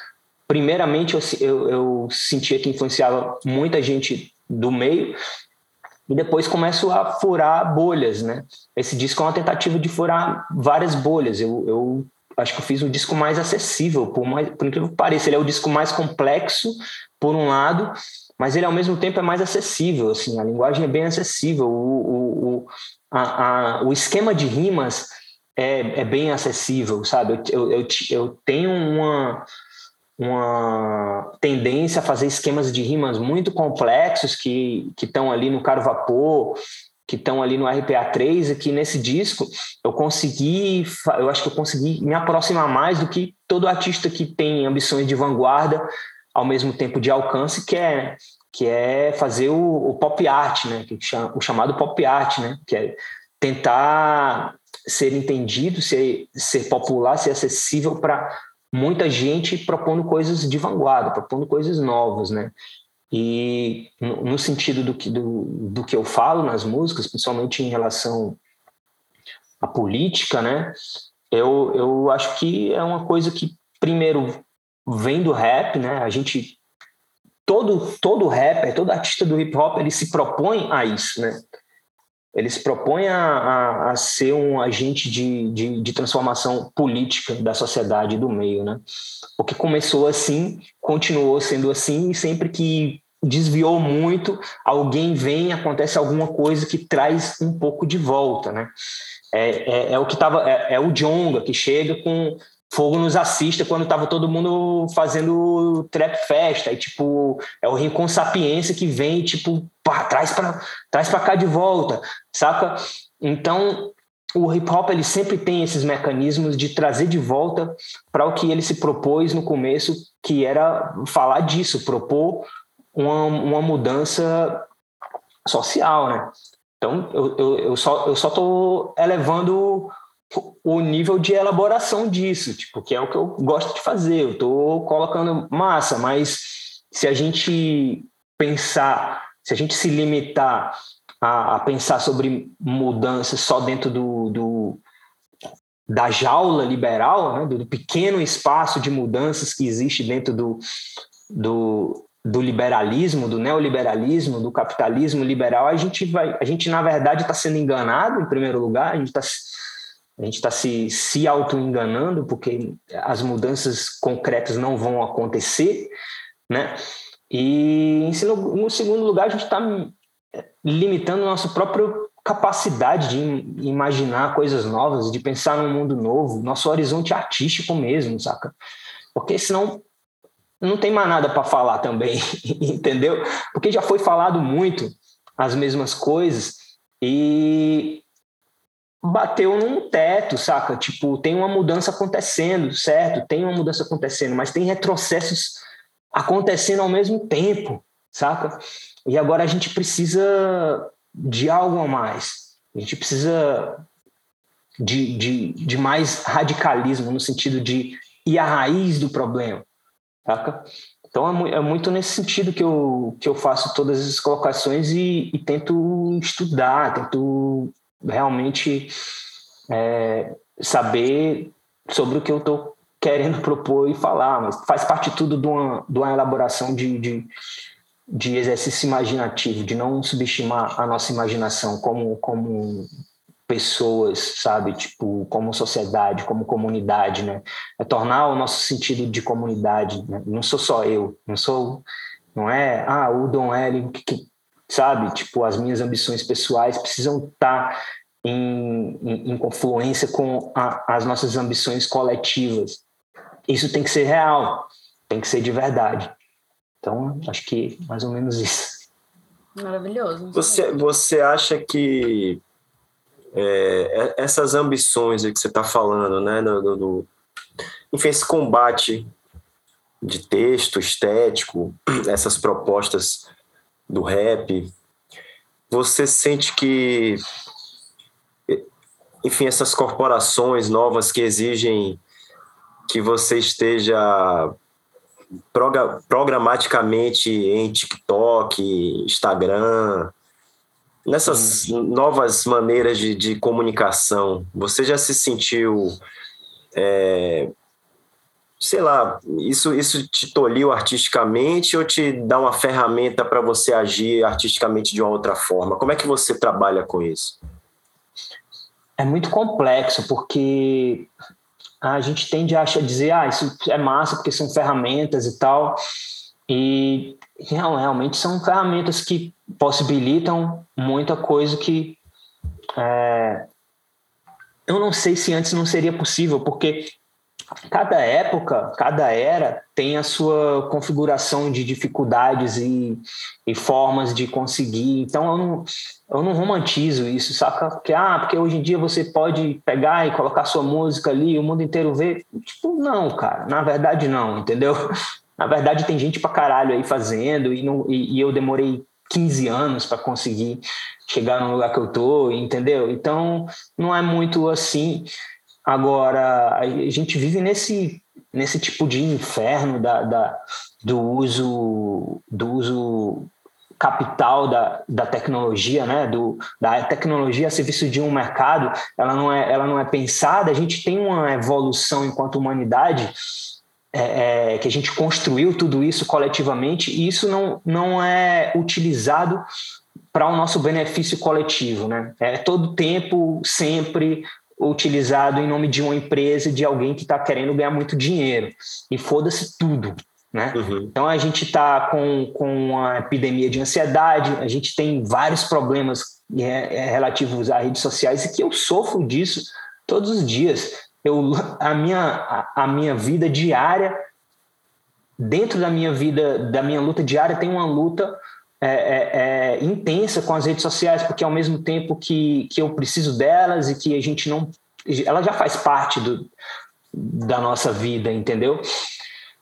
primeiramente eu, eu, eu sentia que influenciava muita gente do meio e depois começo a furar bolhas, né? Esse disco é uma tentativa de furar várias bolhas. Eu, eu acho que eu fiz um disco mais acessível, por, mais, por incrível que pareça. Ele é o disco mais complexo, por um lado, mas ele ao mesmo tempo é mais acessível. Assim, a linguagem é bem acessível. O, o, o, a, a, o esquema de rimas é, é bem acessível, sabe? Eu, eu, eu tenho uma uma tendência a fazer esquemas de rimas muito complexos que estão ali no Caro Vapor, que estão ali no RPA3, e que nesse disco eu consegui, eu acho que eu consegui me aproximar mais do que todo artista que tem ambições de vanguarda, ao mesmo tempo de alcance, quer, que é fazer o, o pop art, né? o chamado pop art, né? que é tentar ser entendido, ser, ser popular, ser acessível para muita gente propondo coisas de vanguarda, propondo coisas novas, né? E no sentido do que, do, do que eu falo nas músicas, principalmente em relação à política, né? Eu, eu acho que é uma coisa que, primeiro, vem do rap, né? A gente. Todo, todo rapper, todo artista do hip hop, ele se propõe a isso, né? Ele se propõe a, a, a ser um agente de, de, de, transformação política da sociedade do meio, né? O que começou assim, continuou sendo assim, e sempre que desviou muito, alguém vem, acontece alguma coisa que traz um pouco de volta, né? É, é, é o que tava, é, é o Jonga que chega com Fogo nos assista quando tava todo mundo fazendo trap festa. E, tipo, é o Rincon Sapiência que vem, tipo, pá, traz para traz pra cá de volta, saca? Então, o hip hop ele sempre tem esses mecanismos de trazer de volta para o que ele se propôs no começo, que era falar disso, propor uma, uma mudança social, né? Então, eu, eu, eu só eu só tô elevando o nível de elaboração disso, tipo, que é o que eu gosto de fazer. Eu estou colocando massa, mas se a gente pensar, se a gente se limitar a, a pensar sobre mudanças só dentro do, do da jaula liberal, né, do, do pequeno espaço de mudanças que existe dentro do, do, do liberalismo, do neoliberalismo, do capitalismo liberal, a gente vai, a gente na verdade está sendo enganado em primeiro lugar, a gente está a gente está se, se auto-enganando, porque as mudanças concretas não vão acontecer, né? E no segundo lugar, a gente está limitando a nossa própria capacidade de imaginar coisas novas, de pensar num mundo novo, nosso horizonte artístico mesmo, saca? Porque senão não tem mais nada para falar também, (laughs) entendeu? Porque já foi falado muito as mesmas coisas e bateu num teto, saca? Tipo, tem uma mudança acontecendo, certo? Tem uma mudança acontecendo, mas tem retrocessos acontecendo ao mesmo tempo, saca? E agora a gente precisa de algo a mais. A gente precisa de, de, de mais radicalismo no sentido de ir à raiz do problema, saca? Então é, é, muito nesse sentido que eu, que eu faço todas essas colocações e, e tento estudar, tento realmente é, saber sobre o que eu estou querendo (laughs) propor e falar, mas faz parte tudo de uma, de uma elaboração de, de, de exercício imaginativo, de não subestimar a nossa imaginação como, como pessoas, sabe? Tipo, como sociedade, como comunidade, né? É tornar o nosso sentido de comunidade. Né? Não sou só eu, não sou, não é, ah, o Dom L, que, que, sabe? Tipo, as minhas ambições pessoais precisam estar em, em, em confluência com a, as nossas ambições coletivas. Isso tem que ser real, tem que ser de verdade. Então, acho que mais ou menos isso. Maravilhoso. Você, você acha que é, é, essas ambições que você está falando, né, do, do, enfim, esse combate de texto estético, essas propostas do rap, você sente que, enfim, essas corporações novas que exigem que você esteja programaticamente em TikTok, Instagram, Nessas novas maneiras de, de, comunicação, você já se sentiu, é, sei lá, isso, isso te tolhiu artisticamente ou te dá uma ferramenta para você agir artisticamente de uma outra forma? Como é que você trabalha com isso? É muito complexo, porque a gente tende a dizer, ah, isso é massa porque são ferramentas e tal, e não, realmente são ferramentas que possibilitam muita coisa que é, eu não sei se antes não seria possível, porque cada época, cada era tem a sua configuração de dificuldades e, e formas de conseguir. Então eu não, eu não romantizo isso, saca? Porque, ah, porque hoje em dia você pode pegar e colocar sua música ali e o mundo inteiro vê. Tipo, não, cara, na verdade não, entendeu? (laughs) Na verdade, tem gente pra caralho aí fazendo, e, não, e, e eu demorei 15 anos para conseguir chegar no lugar que eu tô, entendeu? Então, não é muito assim. Agora, a gente vive nesse, nesse tipo de inferno da, da do uso do uso capital da, da tecnologia, né? Do, da tecnologia a serviço de um mercado, ela não é ela não é pensada. A gente tem uma evolução enquanto humanidade é, é, que a gente construiu tudo isso coletivamente e isso não, não é utilizado para o nosso benefício coletivo, né? É todo tempo, sempre utilizado em nome de uma empresa, de alguém que está querendo ganhar muito dinheiro. E foda-se tudo, né? Uhum. Então a gente está com, com a epidemia de ansiedade, a gente tem vários problemas é, é, relativos a redes sociais e que eu sofro disso todos os dias eu, a, minha, a, a minha vida diária, dentro da minha vida, da minha luta diária, tem uma luta é, é, é, intensa com as redes sociais, porque ao mesmo tempo que, que eu preciso delas e que a gente não. Ela já faz parte do, da nossa vida, entendeu?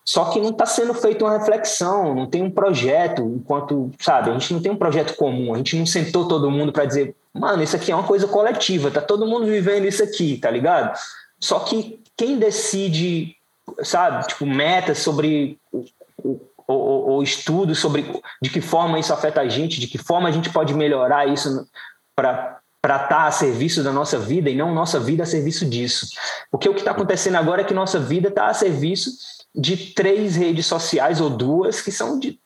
Só que não está sendo feita uma reflexão, não tem um projeto, enquanto, sabe, a gente não tem um projeto comum, a gente não sentou todo mundo para dizer, mano, isso aqui é uma coisa coletiva, tá todo mundo vivendo isso aqui, tá ligado? Só que quem decide, sabe, tipo, metas sobre o, o, o estudo sobre de que forma isso afeta a gente, de que forma a gente pode melhorar isso para para estar tá a serviço da nossa vida e não nossa vida a serviço disso. Porque o que está acontecendo agora é que nossa vida está a serviço de três redes sociais ou duas que são de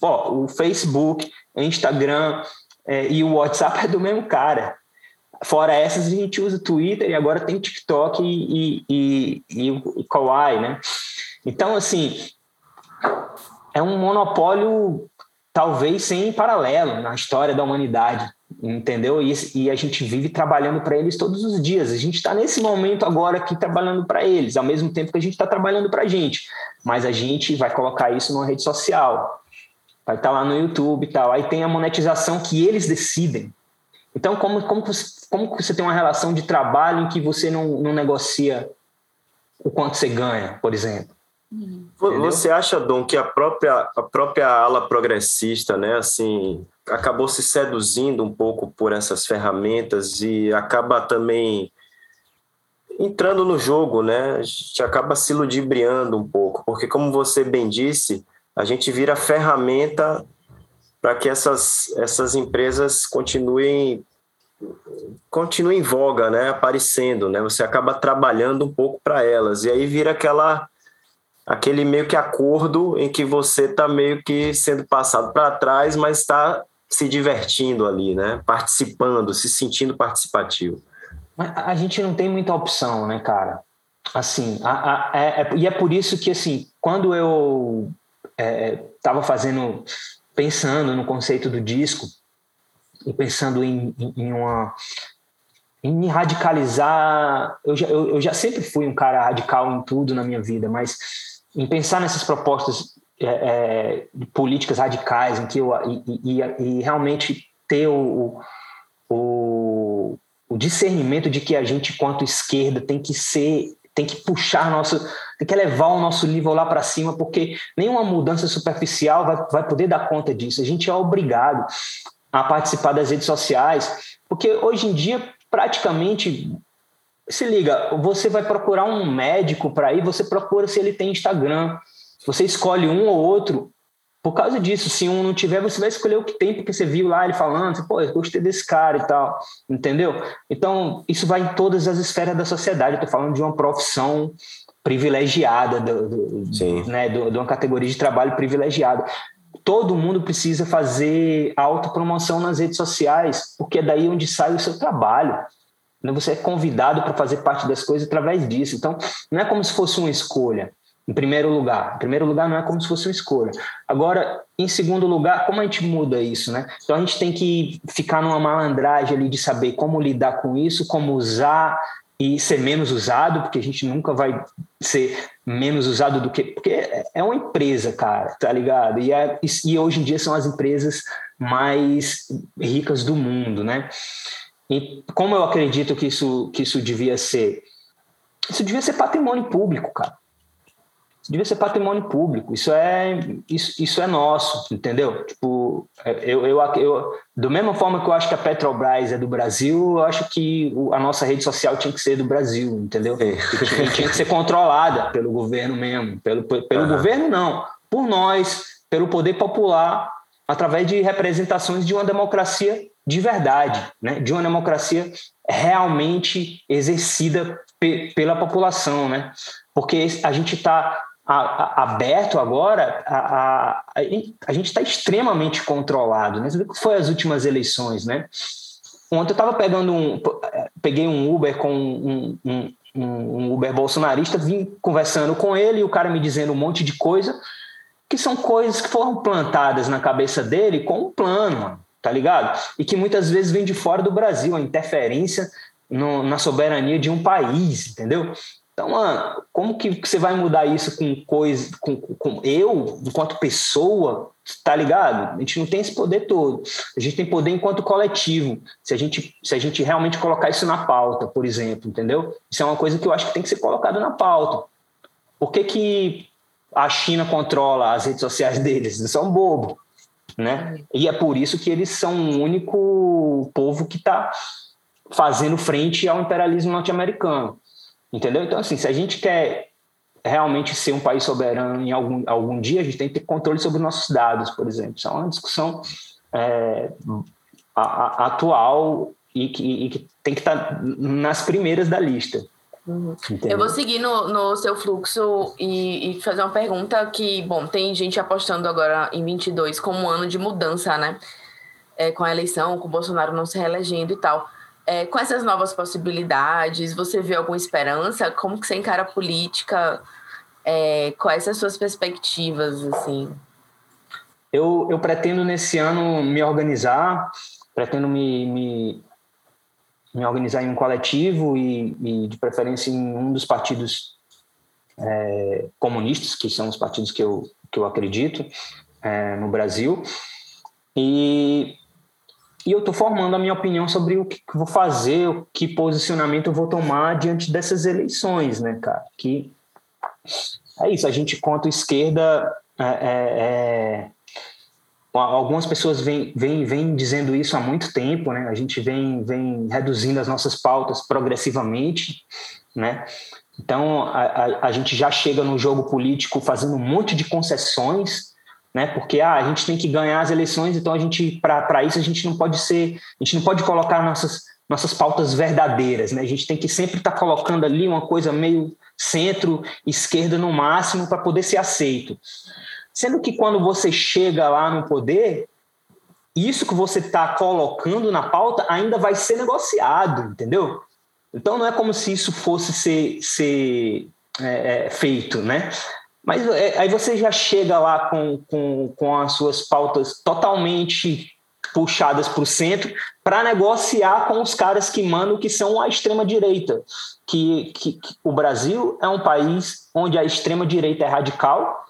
ó, o Facebook, o Instagram é, e o WhatsApp é do mesmo cara. fora essas, a gente usa Twitter e agora tem TikTok e, e, e, e Kawaii, né? Então, assim, é um monopólio talvez sem paralelo na história da humanidade, entendeu? E, e a gente vive trabalhando para eles todos os dias. A gente está nesse momento agora aqui trabalhando para eles, ao mesmo tempo que a gente está trabalhando para a gente. Mas a gente vai colocar isso numa rede social, vai estar tá lá no YouTube e tal. Aí tem a monetização que eles decidem. Então, como, como, como você tem uma relação de trabalho em que você não, não negocia o quanto você ganha, por exemplo? Você acha, Dom, que a própria, a própria ala progressista, né, assim, acabou se seduzindo um pouco por essas ferramentas e acaba também entrando no jogo, né? A gente acaba se ludibriando um pouco, porque como você bem disse, a gente vira ferramenta para que essas, essas empresas continuem continuem em voga, né, aparecendo, né? Você acaba trabalhando um pouco para elas e aí vira aquela aquele meio que acordo em que você está meio que sendo passado para trás, mas está se divertindo ali, né? Participando, se sentindo participativo. Mas a gente não tem muita opção, né, cara? Assim, a, a, é, é, e é por isso que, assim, quando eu estava é, fazendo, pensando no conceito do disco e pensando em, em, em uma em me radicalizar, eu já, eu, eu já sempre fui um cara radical em tudo na minha vida, mas em pensar nessas propostas é, é, políticas radicais, em que eu, e, e, e realmente ter o, o, o, discernimento de que a gente, quanto esquerda, tem que ser, tem que puxar nosso, tem que elevar o nosso nível lá para cima, porque nenhuma mudança superficial vai, vai poder dar conta disso. A gente é obrigado a participar das redes sociais, porque hoje em dia praticamente se liga, você vai procurar um médico para ir, você procura se ele tem Instagram. Você escolhe um ou outro por causa disso. Se um não tiver, você vai escolher o que tem, porque você viu lá ele falando, pô, eu gostei desse cara e tal, entendeu? Então, isso vai em todas as esferas da sociedade. Eu tô falando de uma profissão privilegiada, do, do né, de uma categoria de trabalho privilegiada. Todo mundo precisa fazer autopromoção nas redes sociais, porque é daí onde sai o seu trabalho. Né? Você é convidado para fazer parte das coisas através disso. Então, não é como se fosse uma escolha, em primeiro lugar. Em primeiro lugar, não é como se fosse uma escolha. Agora, em segundo lugar, como a gente muda isso, né? Então, a gente tem que ficar numa malandragem ali de saber como lidar com isso, como usar e ser menos usado, porque a gente nunca vai ser menos usado do que. Porque é uma empresa, cara, tá ligado? E, é, e hoje em dia são as empresas mais ricas do mundo, né? E como eu acredito que isso, que isso devia ser? Isso devia ser patrimônio público, cara. Isso devia ser patrimônio público. Isso é, isso, isso é nosso, entendeu? Tipo, eu, eu, eu, do mesma forma que eu acho que a Petrobras é do Brasil, eu acho que a nossa rede social tinha que ser do Brasil, entendeu? É. Tinha, tinha, que ser controlada pelo governo mesmo. Pelo, pelo uhum. governo, não. Por nós, pelo poder popular, através de representações de uma democracia de verdade, né? de uma democracia realmente exercida pe pela população, né? porque a gente está aberto agora, a, a, a gente está extremamente controlado. Né? Você viu que foi as últimas eleições, né? Ontem eu estava pegando um, peguei um Uber com um, um, um, Uber bolsonarista, vim conversando com ele e o cara me dizendo um monte de coisa que são coisas que foram plantadas na cabeça dele com um plano, mano tá ligado? E que muitas vezes vem de fora do Brasil, a interferência no, na soberania de um país, entendeu? Então, mano, como que você vai mudar isso com coisa, com, com eu, enquanto pessoa, tá ligado? A gente não tem esse poder todo. A gente tem poder enquanto coletivo. Se a gente, se a gente realmente colocar isso na pauta, por exemplo, entendeu? Isso é uma coisa que eu acho que tem que ser colocado na pauta. Por que, que a China controla as redes sociais (laughs) deles? Eles são bobo né? E é por isso que eles são o único povo que está fazendo frente ao imperialismo norte-americano, entendeu? Então, assim, se a gente quer realmente ser um país soberano em algum, algum dia, a gente tem que ter controle sobre nossos dados, por exemplo. Isso é uma discussão é, a, a, atual e que, e que tem que estar tá nas primeiras da lista. Eu vou seguir no, no seu fluxo e, e, fazer uma pergunta que, bom, tem gente apostando agora em 22 como um ano de mudança, né? É, com a eleição, com o Bolsonaro não se reelegendo e tal. é, com essas novas possibilidades, você vê alguma esperança? Como que você encara a política? É, quais as suas perspectivas, assim? Eu, eu pretendo nesse ano me organizar, pretendo me, me, me organizar em um coletivo e, e, de preferência em um dos partidos é, comunistas, que são os partidos que eu, que eu acredito é, no Brasil. E e eu estou formando a minha opinião sobre o que vou fazer, o que posicionamento eu vou tomar diante dessas eleições, né, cara? Que é isso, a gente conta esquerda. É, é, é, algumas pessoas vêm, vêm, vêm dizendo isso há muito tempo, né? A gente vem, vem reduzindo as nossas pautas progressivamente, né? Então a, a, a gente já chega no jogo político fazendo um monte de concessões né? Porque ah, a gente tem que ganhar as eleições, então a gente para isso a gente não pode ser, a gente não pode colocar nossas nossas pautas verdadeiras, né? A gente tem que sempre estar tá colocando ali uma coisa meio centro, esquerda no máximo para poder ser aceito. Sendo que quando você chega lá no poder, isso que você está colocando na pauta ainda vai ser negociado, entendeu? Então não é como se isso fosse ser, ser é, é, feito, né? Mas é, aí você já chega lá com, com, com as suas pautas totalmente puxadas para o centro para negociar com os caras que mandam, que são a extrema-direita. Que, que, que, o Brasil é um país onde a extrema-direita é radical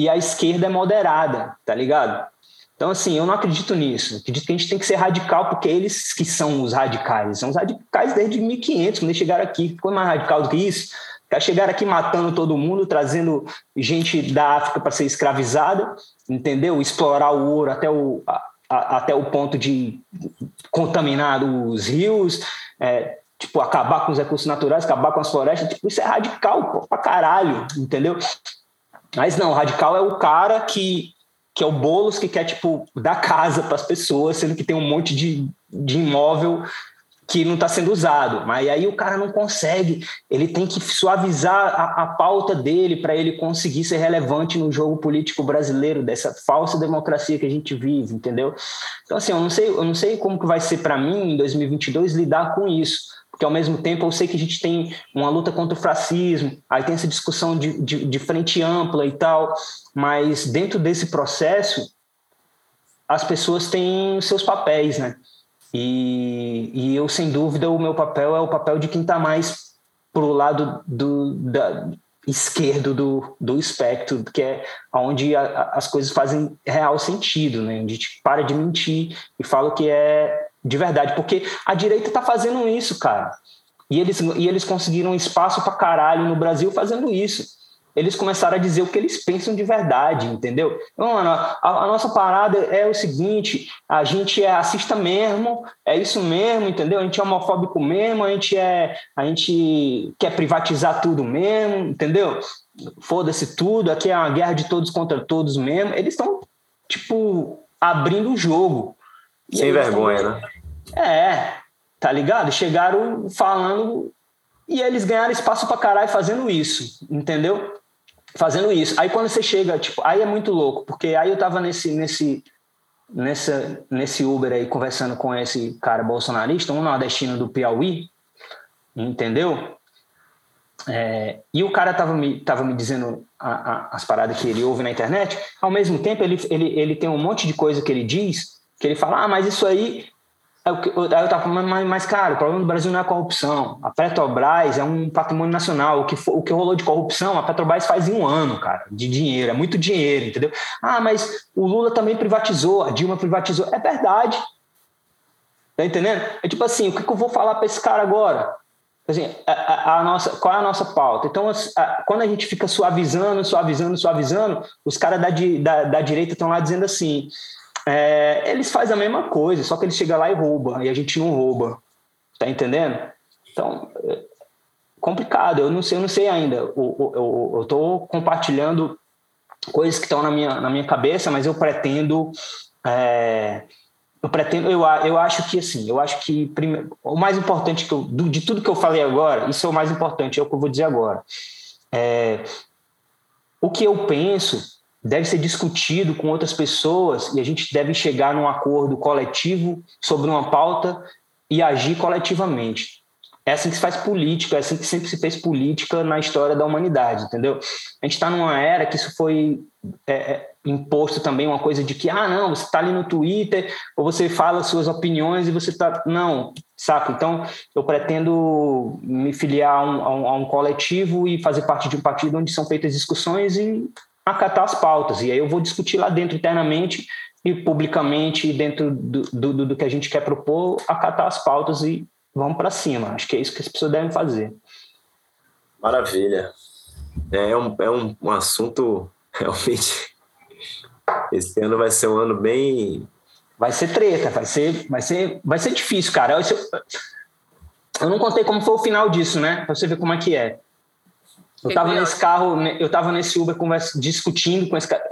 e a esquerda é moderada, tá ligado? Então, assim, eu não acredito nisso. Acredito que a gente tem que ser radical, porque eles que são os radicais. São os radicais desde 1500, quando eles chegaram aqui. Ficou mais radical do que isso? chegaram aqui matando todo mundo, trazendo gente da África para ser escravizada, entendeu? Explorar o ouro até o, a, a, até o ponto de contaminar os rios, é, tipo, acabar com os recursos naturais, acabar com as florestas. Tipo, isso é radical pô, pra caralho, entendeu? Mas não, radical é o cara que, que é o Boulos que quer, tipo, dar casa para as pessoas, sendo que tem um monte de, de imóvel que não está sendo usado. Mas aí o cara não consegue, ele tem que suavizar a, a pauta dele para ele conseguir ser relevante no jogo político brasileiro, dessa falsa democracia que a gente vive, entendeu? Então, assim, eu não sei, eu não sei como que vai ser para mim em 2022 lidar com isso. Porque ao mesmo tempo eu sei que a gente tem uma luta contra o fascismo, aí tem essa discussão de, de, de frente ampla e tal, mas dentro desse processo as pessoas têm seus papéis, né? E, e eu, sem dúvida, o meu papel é o papel de quem está mais para o lado do, da, esquerdo do, do espectro, que é onde a, a, as coisas fazem real sentido, né? a gente para de mentir e fala que é de verdade, porque a direita está fazendo isso, cara. E eles, e eles conseguiram espaço para caralho no Brasil fazendo isso eles começaram a dizer o que eles pensam de verdade, entendeu? Mano, a, a, nossa parada é o seguinte: a gente é racista mesmo, é isso mesmo, entendeu? A gente é homofóbico mesmo, a gente é, a gente quer privatizar tudo mesmo, entendeu? Foda-se tudo, aqui é uma guerra de todos contra todos mesmo. Eles estão tipo abrindo o jogo. Sem vergonha, né? É, tá ligado? Chegaram falando e eles ganharam espaço pra caralho fazendo isso, entendeu? fazendo isso. Aí quando você chega, tipo, aí é muito louco, porque aí eu tava nesse, nesse, nessa, nesse Uber aí conversando com esse cara bolsonarista, um nordestino do Piauí, entendeu? É, e o cara tava me, tava me dizendo a, a, as paradas que ele ouve na internet, ao mesmo tempo ele, ele, ele tem um monte de coisa que ele diz, que ele fala, ah, mas isso aí Aí eu estava falando, mas, mas, cara, o problema do Brasil não é a corrupção. A Petrobras é um patrimônio nacional. O que, o que rolou de corrupção, a Petrobras faz em um ano, cara, de dinheiro. É muito dinheiro, entendeu? Ah, mas o Lula também privatizou, a Dilma privatizou. É verdade. Tá entendendo? É tipo assim, o que, que eu vou falar para esse cara agora? Assim, a, a, nossa, qual é a nossa pauta? Então, a, quando a gente fica suavizando, suavizando, suavizando, os caras da, da, da direita estão lá dizendo assim: é, eles fazem a mesma coisa, só que eles chegam lá e roubam, e a gente não rouba. Tá entendendo? Então, é complicado, eu não sei, eu não sei ainda. Eu, tô compartilhando coisas que estão na minha, na minha cabeça, mas eu pretendo. É, eu pretendo, eu, eu acho que assim, eu acho que primeiro, o mais importante que eu, de tudo que eu falei agora, isso é o mais importante, é o que eu vou dizer agora. É, o que eu penso deve ser discutido com outras pessoas e a gente deve chegar num acordo coletivo sobre uma pauta e agir coletivamente. É assim que se faz política, é assim que sempre se fez política na história da humanidade, entendeu? A gente está numa era que isso foi é, é, imposto também, uma coisa de que, ah, não, você está ali no Twitter, ou você fala suas opiniões e você está. Não, saca? Então, eu pretendo me filiar a um, a, um, a um, coletivo e fazer parte de um partido onde são feitas discussões e acatar as pautas. E aí eu vou discutir lá dentro internamente e publicamente, dentro do, do, do que a gente quer propor, acatar as pautas e vamos para cima. Acho que é isso que as pessoas devem fazer. Maravilha. É um, é um, um assunto (laughs) realmente. Esse ano vai ser um ano bem. Vai ser treta, vai ser, vai ser, vai ser difícil, cara. Eu, eu não contei como foi o final disso, né? Pra você ver como é que é. Eu tava nesse carro, né, eu tava nesse Uber conversa, discutindo com esse cara.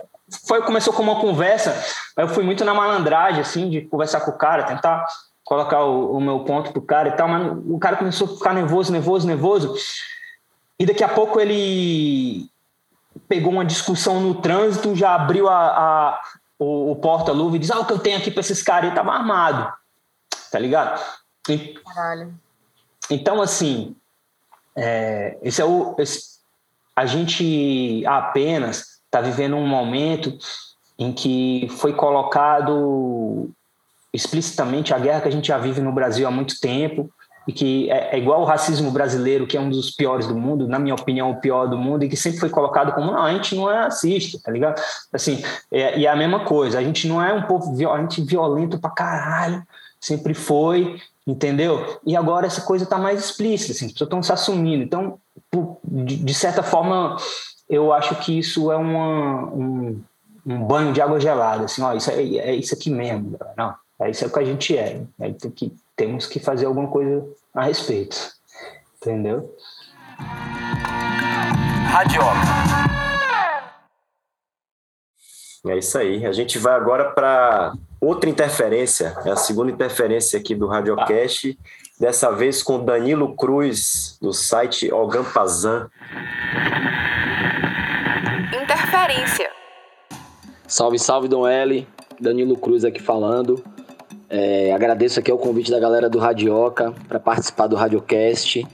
Foi, começou com uma conversa, eu fui muito na malandragem, assim, de conversar com o cara, tentar colocar o, o, meu ponto pro cara e tal, mas o cara começou a ficar nervoso, nervoso, nervoso. E daqui a pouco ele pegou uma discussão no trânsito, já abriu a, a o, o porta-luva e diz: Ah, o que eu tenho aqui para esses caras? Ele tava armado, tá ligado? E, Caralho. Então, assim, é, esse é o. Esse, a gente apenas está vivendo um momento em que foi colocado explicitamente a guerra que a gente já vive no Brasil há muito tempo e que é, é, igual o racismo brasileiro, que é um dos piores do mundo, na minha opinião, o pior do mundo, e que sempre foi colocado como, não, a gente não é racista, tá ligado? Assim, é, e é a mesma coisa, a gente não é um povo violento, violento pra caralho, sempre foi, entendeu? E agora essa coisa tá mais explícita, assim, as pessoas estão se assumindo. Então, de, certa forma, eu acho que isso é uma, um, um banho de água gelada, assim, ó, isso é, é isso aqui mesmo, não é isso é o que a gente é. Aí tem que, temos que fazer alguma coisa a respeito. Entendeu? Radioca. É isso aí. A gente vai agora para outra interferência. É a segunda interferência aqui do Radiocast. Ah. Dessa vez com Danilo Cruz, do site Ogampazan. Interferência. Salve, salve, Dom L. Danilo Cruz aqui falando. É, agradeço aqui o convite da galera do Radioca para participar do Radiocast.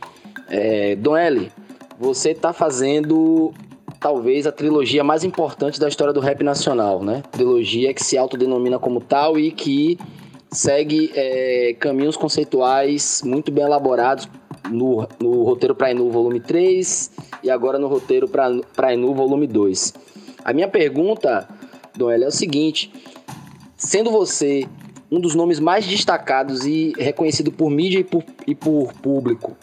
É, Dom L, você está fazendo talvez a trilogia mais importante da história do rap nacional, né? Trilogia que se autodenomina como tal e que segue é, caminhos conceituais muito bem elaborados no, no roteiro para Enu volume 3 e agora no roteiro para Enu volume 2. A minha pergunta, Dom é o seguinte: sendo você um dos nomes mais destacados e reconhecido por mídia e por, e por público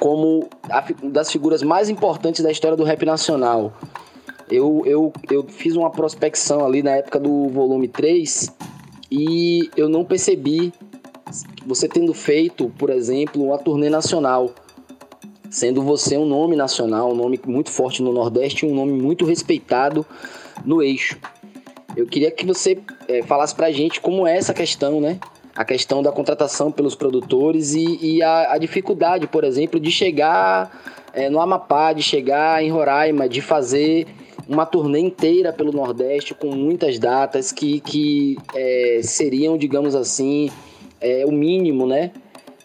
como das figuras mais importantes da história do rap nacional. Eu, eu, eu fiz uma prospecção ali na época do volume 3 e eu não percebi você tendo feito, por exemplo, uma turnê nacional. Sendo você um nome nacional, um nome muito forte no Nordeste um nome muito respeitado no eixo. Eu queria que você é, falasse pra gente como é essa questão, né? A questão da contratação pelos produtores e, e a, a, dificuldade, por exemplo, de chegar é, no Amapá, de chegar em Roraima, de fazer uma turnê inteira pelo Nordeste com muitas datas que, que é, seriam, digamos assim, é, o mínimo, né?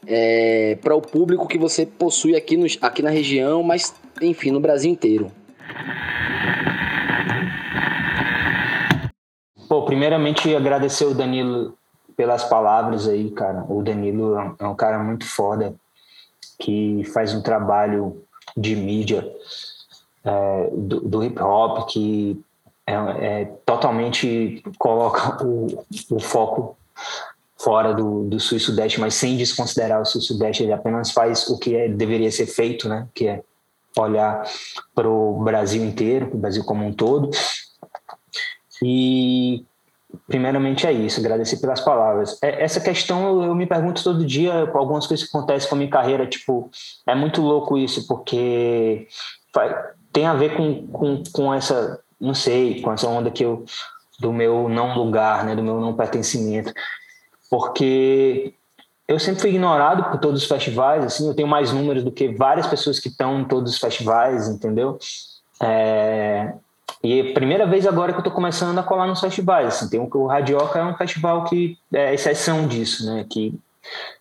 É, para o público que você possui aqui, no, aqui na região, mas enfim, no Brasil inteiro. Pô, primeiramente agradecer o Danilo pelas palavras aí, cara. O Danilo é um cara muito foda que faz um trabalho de mídia é, do, do, hip hop que é, é, totalmente coloca o, o foco fora do, do sul e sudeste, mas sem desconsiderar o sul e sudeste. Ele apenas faz o que é, deveria ser feito, né? Que é olhar para o Brasil inteiro, para o Brasil como um todo e primeiramente é isso, agradecer pelas palavras. É, essa questão eu, me pergunto todo dia, algumas coisas que acontecem com a minha carreira, tipo, é muito louco isso, porque tem a ver com, com, com essa, não sei, com essa onda que eu, do meu não lugar, né, do meu não pertencimento, porque eu sempre fui ignorado por todos os festivais, assim, eu tenho mais números do que várias pessoas que estão em todos os festivais, entendeu? É, e é a primeira vez agora que eu estou começando a colar nos festivais. Assim, tem um, o Radioca é um festival que é exceção disso, né? Que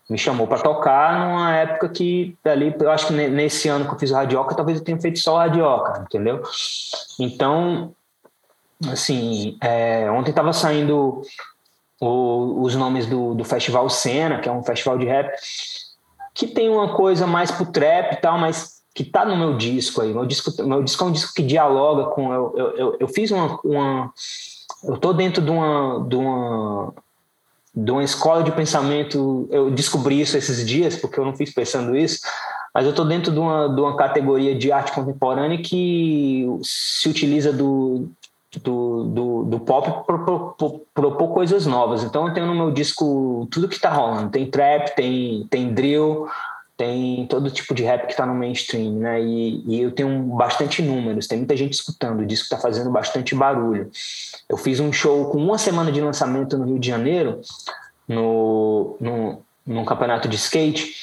me chamou para tocar numa época que ali eu acho que nesse ano que eu fiz o radioca talvez eu tenha feito só o radioca entendeu então assim é, ontem estava saindo o, os nomes do, do festival Cena que é um festival de rap que tem uma coisa mais pro trap e tal mas que tá no meu disco aí meu disco meu disco é um disco que dialoga com eu eu, eu, eu fiz uma, uma eu tô dentro de uma, de uma de uma escola de pensamento. Eu descobri isso esses dias, porque eu não fiz pensando isso, mas eu estou dentro de uma, de uma categoria de arte contemporânea que se utiliza do, do, do, do pop propor, propor coisas novas. Então eu tenho no meu disco tudo que está rolando. Tem trap, tem, tem drill, tem todo tipo de rap que está no mainstream, né? E, e, eu tenho bastante números, tem muita gente escutando, o disco está fazendo bastante barulho. Eu fiz um show com uma semana de lançamento no Rio de Janeiro, no, no, num campeonato de skate,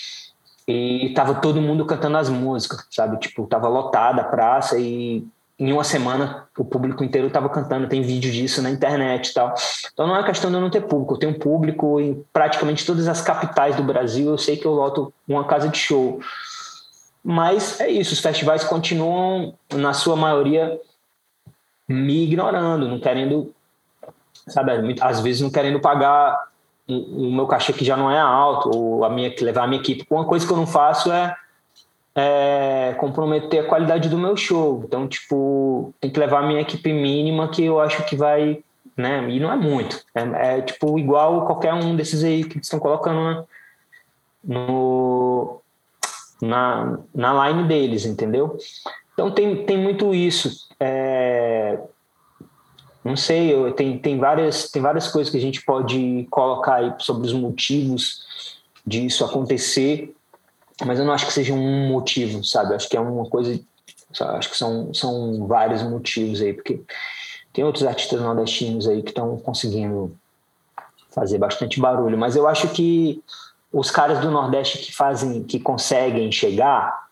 e tava todo mundo cantando as músicas, sabe? Tipo, tava lotada a praça e em uma semana o público inteiro estava cantando, tem vídeo disso na internet e tal. Então não é questão de eu não ter público, eu tenho público em praticamente todas as capitais do Brasil, eu sei que eu loto uma casa de show. Mas é isso, os festivais continuam, na sua maioria, me ignorando, não querendo, sabe, às vezes não querendo pagar o meu cachê que já não é alto, ou a minha, levar a minha equipe. Uma coisa que eu não faço é é, comprometer a qualidade do meu show. Então, tipo, tem que levar a minha equipe mínima que eu acho que vai, né? E não é muito. É, é tipo igual qualquer um desses aí que estão colocando no, na, na line deles, entendeu? Então tem, tem muito isso. É, não sei, eu, tem, tem, várias, tem várias coisas que a gente pode colocar aí sobre os motivos disso acontecer mas eu não acho que seja um motivo, sabe? acho que é uma coisa, acho que são, são vários motivos aí, porque tem outros artistas nordestinos aí que estão conseguindo fazer bastante barulho, mas eu acho que os caras do Nordeste que fazem, que conseguem chegar,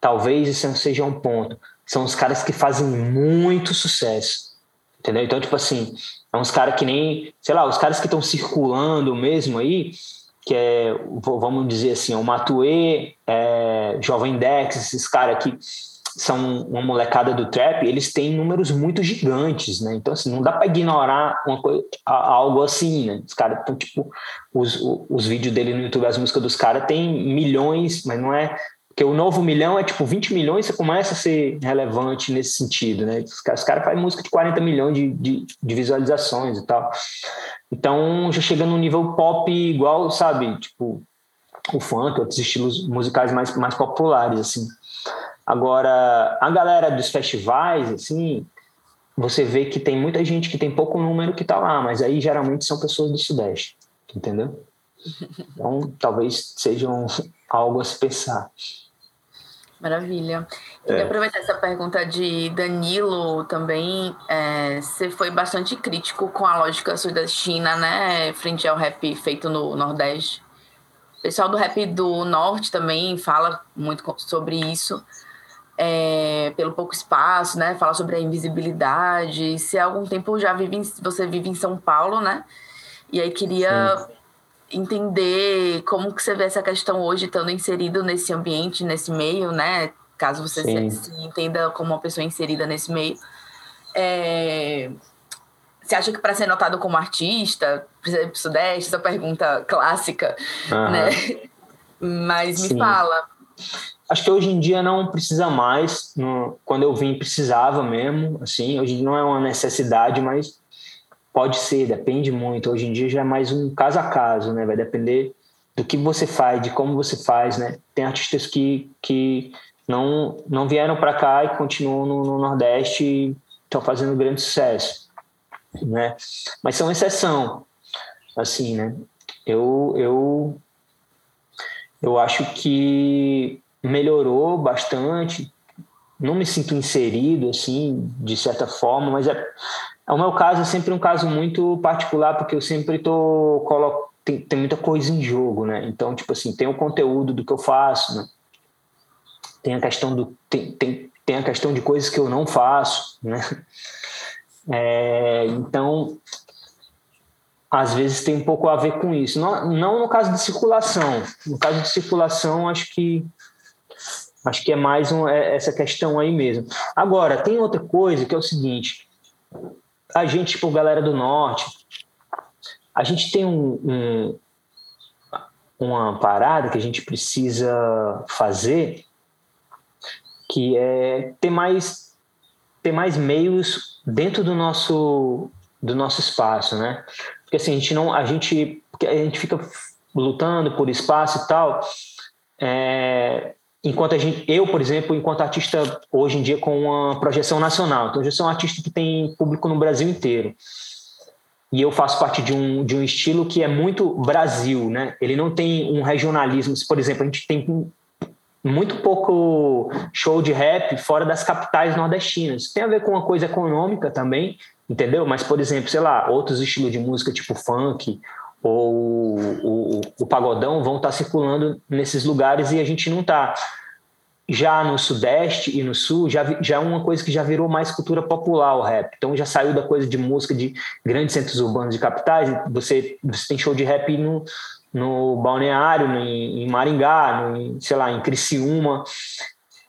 talvez isso não seja um ponto. São os caras que fazem muito sucesso, entendeu? Então, tipo assim, é uns caras que nem, sei lá, os caras que estão circulando mesmo aí, que é, vamos dizer assim, o Matue, é, Jovem Dex, esses caras que são uma molecada do trap, eles têm números muito gigantes, né? Então, assim, não dá para ignorar coisa, algo assim, né? Os caras estão, tipo, os, os vídeos dele no YouTube, as músicas dos caras tem milhões, mas não é. Porque o novo milhão é tipo 20 milhões, você começa a ser relevante nesse sentido, né? Os caras, os caras fazem música de 40 milhões de, de, de visualizações e tal. Então, já chega num nível pop igual, sabe? Tipo, o funk, outros estilos musicais mais, mais populares, assim. Agora, a galera dos festivais, assim, você vê que tem muita gente que tem pouco número que tá lá, mas aí geralmente são pessoas do Sudeste, entendeu? Então, talvez sejam (laughs) algo a se pensar. Maravilha. É. E aproveitar essa pergunta de Danilo também, é, você foi bastante crítico com a lógica sudestina, né, frente ao rap feito no Nordeste. O pessoal do rap do Norte também fala muito sobre isso, é, pelo pouco espaço, né, fala sobre a invisibilidade. Se há algum tempo já vive em, você vive em São Paulo, né, e aí queria... Sim entender como que você vê essa questão hoje, estando inserido nesse ambiente, nesse meio, né? Caso você se, se, entenda como uma pessoa inserida nesse meio. É... Você acha que para ser notado como artista, precisa ir para o Sudeste? Essa pergunta clássica, uhum. né? Mas me Sim. fala. Acho que hoje em dia não precisa mais. Quando eu vim, precisava mesmo. Assim, hoje não é uma necessidade, mas Pode ser, depende muito. Hoje em dia já é mais um caso a caso, né? Vai depender do que você faz, de como você faz, né? Tem artistas que, que não, não vieram para cá e continuam no, no Nordeste e estão fazendo grande sucesso, né? Mas são exceção, assim, né? Eu, eu, eu acho que melhorou bastante. Não me sinto inserido, assim, de certa forma, mas é, o meu caso é sempre um caso muito particular, porque eu sempre tô colo... tem, tem muita coisa em jogo, né? Então, tipo assim, tem o conteúdo do que eu faço, né? Tem a questão do tem, tem, tem a questão de coisas que eu não faço, né? (laughs) É, então, às vezes tem um pouco a ver com isso. Não, não no caso de circulação. No caso de circulação, acho que acho que é mais um, é essa questão aí mesmo. Agora, tem outra coisa que é o seguinte: a gente, tipo, galera do norte, a gente tem um, um uma parada que a gente precisa fazer que é ter mais ter mais meios dentro do nosso do nosso espaço, né? Porque assim a gente não a gente a gente fica lutando por espaço e tal, é, enquanto gente eu por exemplo enquanto artista hoje em dia com uma projeção nacional, então eu sou um artista que tem público no Brasil inteiro e eu faço parte de um, de um estilo que é muito Brasil, né? Ele não tem um regionalismo. Por exemplo, a gente tem muito pouco show de rap fora das capitais nordestinas. Tem a ver com uma coisa econômica também, entendeu? Mas, por exemplo, sei lá, outros estilos de música, tipo funk ou o, o, pagodão, vão estar circulando nesses lugares e a gente não está já no Sudeste e no Sul, já, já é uma coisa que já virou mais cultura popular o rap. Então já saiu da coisa de música de grandes centros urbanos de capitais. Você, você tem show de rap no, no Balneário, no, em Maringá, no, sei lá, em Criciúma.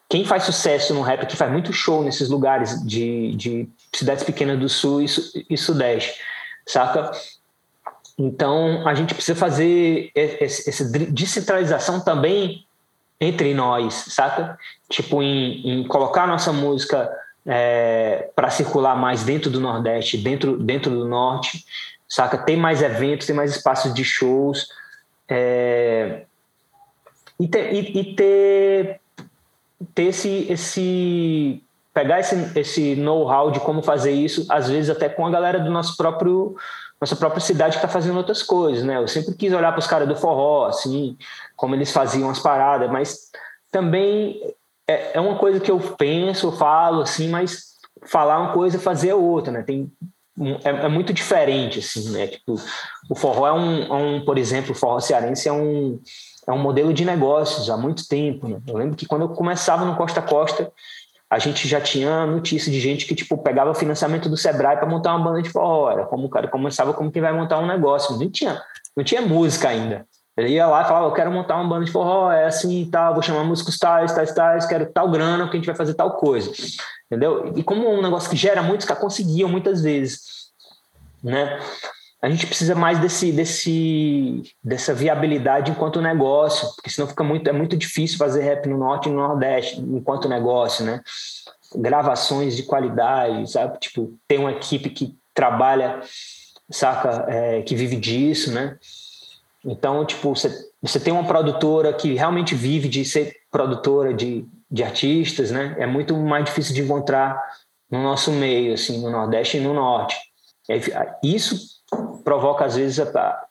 Quem faz sucesso no rap, que faz muito show nesses lugares de, de cidades pequenas do Sul e, e Sudeste, saca? Então a gente precisa fazer essa descentralização também entre nós, saca? Tipo, em, em colocar nossa música é, para circular mais dentro do Nordeste, dentro, dentro do Norte, saca? Tem mais eventos, tem mais espaços de shows. É, e ter, e, ter, ter esse, esse. pegar esse, esse know-how de como fazer isso, às vezes até com a galera do nosso próprio nossa própria cidade que está fazendo outras coisas, né? Eu sempre quis olhar para os caras do forró, assim, como eles faziam as paradas, mas também é, é uma coisa que eu penso, eu falo, assim, mas falar uma coisa, fazer é outra, né? Tem é, é, muito diferente, assim, né? Tipo, o forró é um, é um, por exemplo, o forró cearense é um, é um modelo de negócios há muito tempo, né? Eu lembro que quando eu começava no Costa Costa, a gente já tinha notícia de gente que tipo pegava financiamento do Sebrae para montar uma banda de forró, era como o cara começava como quem vai montar um negócio, não tinha, não tinha música ainda. Ele ia lá e falava, eu quero montar uma banda de forró, é assim e tal, vou chamar músicos tais, tais, tais, quero tal grana, porque a gente vai fazer tal coisa. Entendeu? E como é um negócio que gera muito, os caras conseguiam muitas vezes, né? A gente precisa mais desse, desse, dessa viabilidade enquanto negócio, porque senão fica muito, é muito difícil fazer rap no norte e no nordeste enquanto negócio, né? Gravações de qualidade, sabe? Tipo, tem uma equipe que trabalha, saca, é, que vive disso, né? Então, tipo, você, você tem uma produtora que realmente vive de ser produtora de, de artistas, né? É muito mais difícil de encontrar no nosso meio, assim, no Nordeste e no Norte. Isso provoca às vezes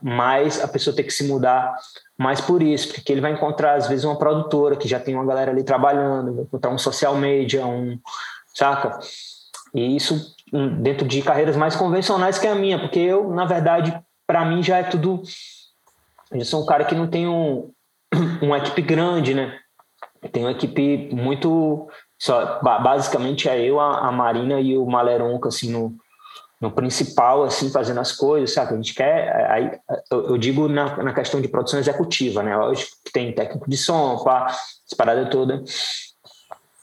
mais a pessoa ter que se mudar mais por isso, porque ele vai encontrar às vezes uma produtora que já tem uma galera ali trabalhando, vai encontrar um social media, um saca? E isso dentro de carreiras mais convencionais que a minha, porque eu, na verdade, para mim já é tudo eu sou um cara que não tem um, uma equipe grande, né? Tem uma equipe muito só basicamente é eu, a, a Marina e o Maleronca assim no no principal, assim, fazendo as coisas, sabe? A gente quer, aí, eu, digo na, na questão de produção executiva, né? Lógico que tem técnico de som, pá, essa parada toda,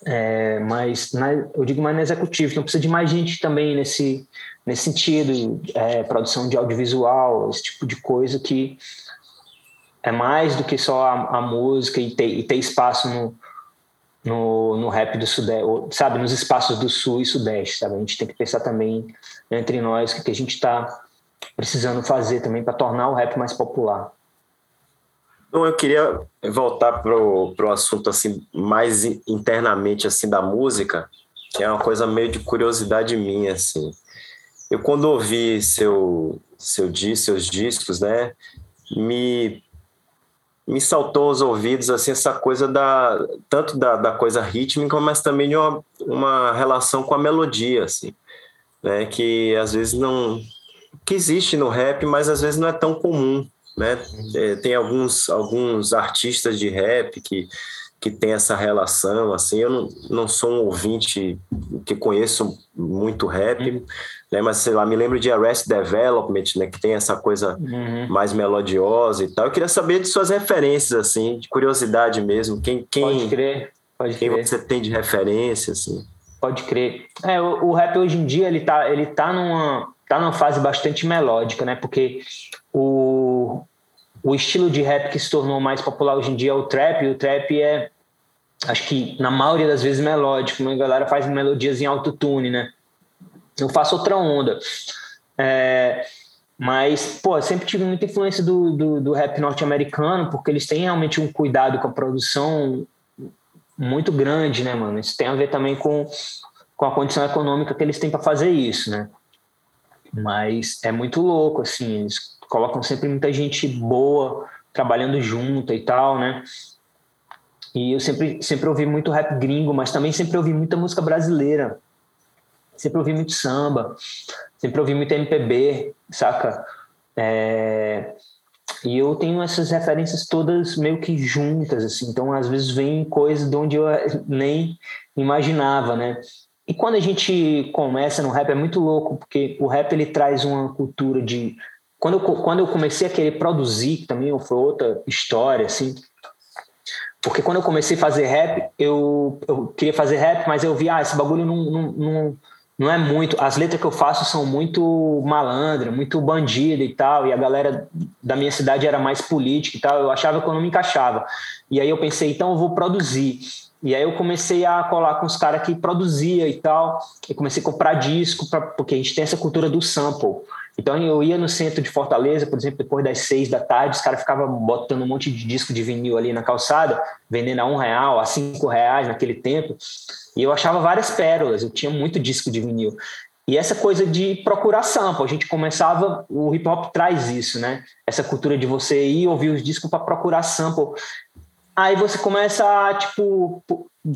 é, mas na, eu digo mais no executivo, então precisa de mais gente também nesse, nesse sentido, é, produção de audiovisual, esse tipo de coisa que é mais do que só a, a música e ter, e ter espaço no, no, no rap do Sudeste, sabe, nos espaços do Sul e Sudeste, sabe? A gente tem que pensar também entre nós o que a gente está precisando fazer também para tornar o rap mais popular. Então, eu queria voltar para o assunto assim mais internamente assim da música, que é uma coisa meio de curiosidade minha assim. Eu quando ouvi seu seu seus discos, né, me me saltou aos ouvidos assim essa coisa da tanto da, da coisa rítmica, mas também de uma, uma relação com a melodia, assim, né? Que às vezes não que existe no rap, mas às vezes não é tão comum, né? É, tem alguns alguns artistas de rap que que tem essa relação, assim, eu não, não sou um ouvinte que conheço muito rap, uhum. né, mas sei lá, me lembro de Arrest Development, né, que tem essa coisa uhum. mais melodiosa e tal. Eu queria saber de suas referências, assim, de curiosidade mesmo, quem, quem, pode crer, pode quem crer. você tem de referência, assim. Pode crer. É, o, o, rap hoje em dia, ele tá, ele tá numa, tá numa fase bastante melódica, né, porque o, o estilo de rap que se tornou mais popular hoje em dia é o trap, e o trap é, acho que na maioria das vezes, melódico, a galera faz melodias em autotune, né? Eu faço outra onda. É, mas, pô, sempre tive muita influência do, do, do rap norte-americano, porque eles têm realmente um cuidado com a produção muito grande, né, mano? Isso tem a ver também com, com a condição econômica que eles têm para fazer isso, né? Mas é muito louco, assim, eles colocam sempre muita gente boa trabalhando junto e tal, né? E eu sempre, sempre ouvi muito rap gringo, mas também sempre ouvi muita música brasileira. Sempre ouvi muito samba, sempre ouvi muito MPB, saca? É... E eu tenho essas referências todas meio que juntas, assim. Então, às vezes, vem coisas de onde eu nem imaginava, né? E quando a gente começa no rap, é muito louco, porque o rap ele traz uma cultura de quando eu, quando eu comecei a querer produzir, que também foi outra história, assim, porque quando eu comecei a fazer rap, eu, eu queria fazer rap, mas eu vi, ah, esse bagulho não, não, não, não é muito. As letras que eu faço são muito malandra, muito bandida e tal, e a galera da minha cidade era mais política e tal, eu achava que eu não me encaixava. E aí eu pensei, então eu vou produzir. E aí eu comecei a colar com os caras que produzia e tal, e comecei a comprar disco, pra, porque a gente tem essa cultura do sample. Então eu ia no centro de Fortaleza, por exemplo, depois das seis da tarde, os caras ficavam botando um monte de disco de vinil ali na calçada, vendendo a um real, a cinco reais naquele tempo. E eu achava várias pérolas, eu tinha muito disco de vinil. E essa coisa de procurar sample, a gente começava, o hip hop traz isso, né? Essa cultura de você ir ouvir os discos para procurar sample. Aí você começa a, tipo,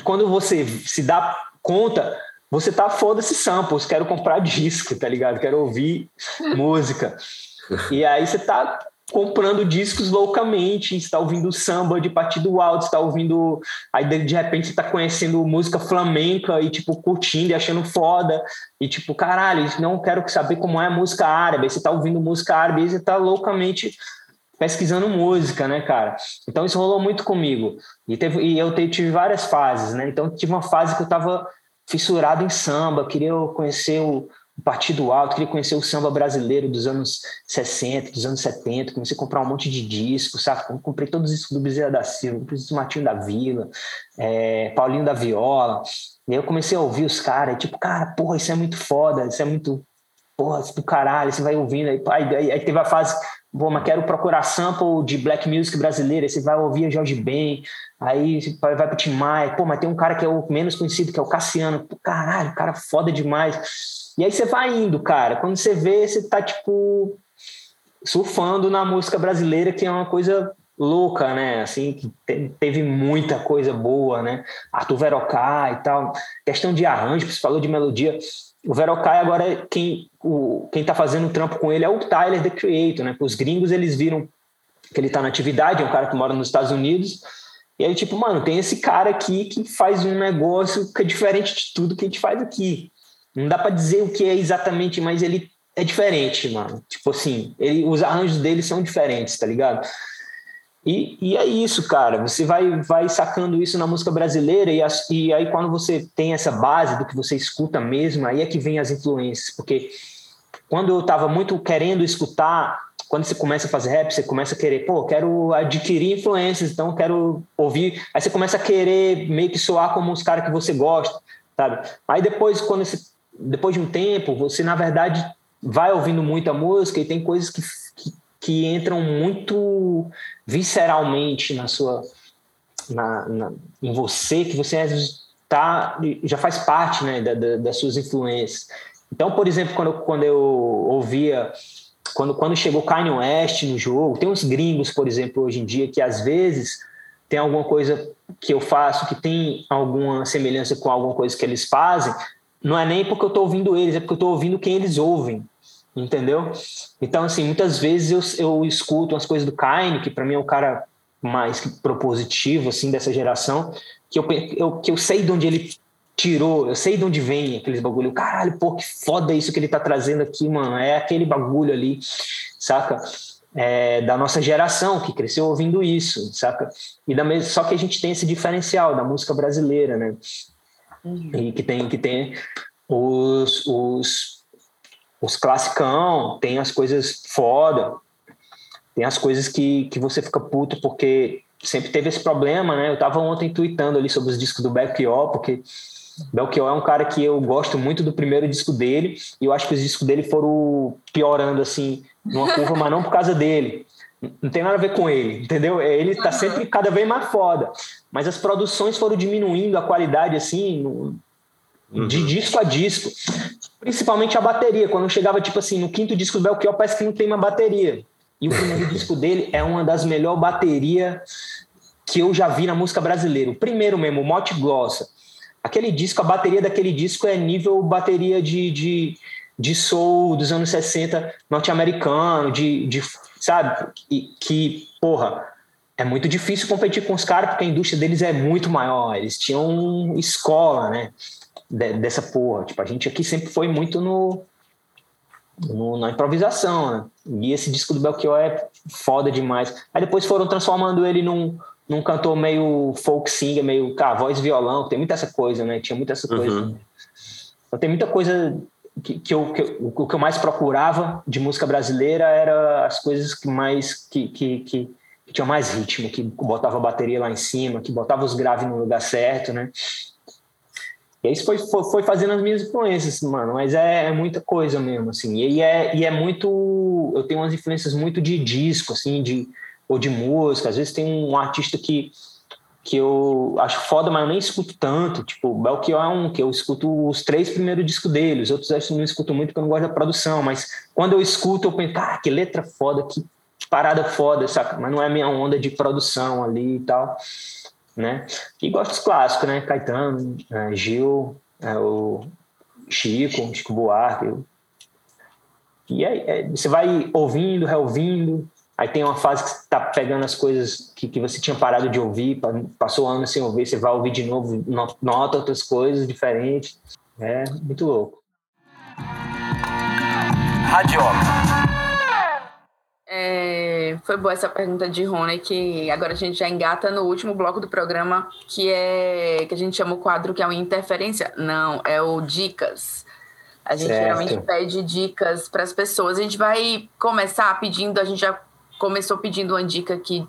quando você se dá conta, você tá foda-se samples, quero comprar disco, tá ligado? Quero ouvir (laughs) música. E aí você tá comprando discos loucamente, está ouvindo samba de partido alto, está ouvindo, aí de repente você tá conhecendo música flamenca e tipo curtindo e achando foda, e tipo, caralho, não quero saber como é a música árabe, aí você tá ouvindo música árabe e você tá loucamente pesquisando música, né, cara? Então isso rolou muito comigo. E, teve, e eu tive várias fases, né? Então tive uma fase que eu tava fissurado em samba, queria conhecer o, Partido Alto, queria conhecer o samba brasileiro dos anos 60, dos anos 70, comecei a comprar um monte de discos, sabe? Comprei todos os discos do Bezerra da Silva, comprei do Martinho da Vila, é, Paulinho da Viola, e aí eu comecei a ouvir os caras, tipo, cara, porra, isso é muito foda, isso é muito, porra, do caralho, você vai ouvindo, aí, aí, aí teve a fase, pô, mas quero procurar sample de black music brasileira, você vai ouvir Jorge Ben, Aí vai, vai pro Tim Maia, pô, mas tem um cara que é o menos conhecido, que é o Cassiano. Pô, caralho, cara foda demais. E aí você vai indo, cara. Quando você vê, você tá, tipo, surfando na música brasileira, que é uma coisa louca, né? Assim, que teve muita coisa boa, né? Arthur Verocai e tal. Questão de arranjo, você falou de melodia. O Verocai agora, quem, o, quem tá fazendo trampo com ele é o Tyler, The Creator, né? Os gringos, eles viram que ele tá na atividade, é um cara que mora nos Estados Unidos, e aí, tipo, mano, tem esse cara aqui que faz um negócio que é diferente de tudo que a gente faz aqui. Não dá para dizer o que é exatamente, mas ele é diferente, mano. Tipo assim, ele, os arranjos dele são diferentes, tá ligado? E, e é isso, cara. Você vai, vai sacando isso na música brasileira, e, as, e aí quando você tem essa base do que você escuta mesmo, aí é que vem as influências. Porque quando eu tava muito querendo escutar quando você começa a fazer rap, você começa a querer, pô, quero adquirir influências, então quero ouvir. Aí você começa a querer meio que soar como os caras que você gosta, sabe? Aí depois, quando você, depois de um tempo, você na verdade vai ouvindo muita música e tem coisas que, que, entram muito visceralmente na sua, na, na, em você, que você tá, já faz parte, né, da, da, das suas influências. Então, por exemplo, quando eu, quando eu ouvia quando, quando chegou Kanye West no jogo, tem uns gringos, por exemplo, hoje em dia, que às vezes tem alguma coisa que eu faço que tem alguma semelhança com alguma coisa que eles fazem, não é nem porque eu estou ouvindo eles, é porque eu estou ouvindo quem eles ouvem, entendeu? Então, assim, muitas vezes eu, eu escuto umas coisas do Kanye, que para mim é um cara mais propositivo, assim, dessa geração, que eu, eu, que eu sei de onde ele tirou, eu sei de onde vem aqueles bagulho. Caralho, pô, que foda isso que ele tá trazendo aqui, mano. É aquele bagulho ali, saca? É, da nossa geração que cresceu ouvindo isso, saca? E da mesma, só que a gente tem esse diferencial da música brasileira, né? Uhum. E que tem que tem os, os os classicão, tem as coisas foda, tem as coisas que, que você fica puto porque sempre teve esse problema, né? Eu tava ontem tweetando ali sobre os discos do Belchior, porque Belchior é um cara que eu gosto muito do primeiro disco dele, e eu acho que os discos dele foram piorando, assim, numa curva, mas não por causa dele. Não tem nada a ver com ele, entendeu? É, ele tá sempre cada vez mais foda. Mas as produções foram diminuindo a qualidade, assim, no, de uhum. disco a disco. Principalmente a bateria. Quando chegava, tipo assim, no quinto disco do Belchior, parece que não tem uma bateria. E o primeiro (laughs) disco dele é uma das melhores baterias que eu já vi na música brasileira. O primeiro mesmo, o Mote Glossa. Aquele disco, a bateria daquele disco é nível bateria de, de, de soul dos anos 60 norte-americano, de, de, sabe? E, que, porra, é muito difícil competir com os caras porque a indústria deles é muito maior. Eles tinham escola, né? Dessa porra. Tipo, a gente aqui sempre foi muito no, no, na improvisação, né? E esse disco do Belchior é foda demais. Aí depois foram transformando ele num, num cantor meio folk singer, meio, cara, voz violão, tem muita essa coisa, né? Tinha muita essa coisa. Uhum. Então tem muita coisa que, que, eu, que o que eu mais procurava de música brasileira era as coisas que mais que, que, que, que tinham mais ritmo, que botava a bateria lá em cima, que botava os graves no lugar certo, né? E isso foi, foi, fazendo as minhas influências, mano. Mas é, é, muita coisa mesmo, assim. E é, e é muito. Eu tenho umas influências muito de disco, assim, de, ou de música. Às vezes tem um artista que, que eu acho foda, mas eu nem escuto tanto. Tipo, Belchior é um que eu escuto os três primeiros discos dele. Os outros eu não escuto muito porque eu não gosto da produção. Mas quando eu escuto, eu penso, ah, que letra foda, que parada foda, saca? Mas não é minha onda de produção ali e tal né? E gosto dos clássicos, né? Caetano, é, Gil, é, o Chico, Chico Buarque. E aí, é, você vai ouvindo, reouvindo, aí tem uma fase que você tá pegando as coisas que, que você tinha parado de ouvir, passou anos sem ouvir, você vai ouvir de novo, nota outras coisas diferentes. É muito louco. Radioca. É, foi boa essa pergunta de Rony, que agora a gente já engata no último bloco do programa, que é que a gente chama o quadro que é o Interferência. Não, é o Dicas. A gente certo. geralmente pede dicas para as pessoas. A gente vai começar pedindo, a gente já começou pedindo uma dica aqui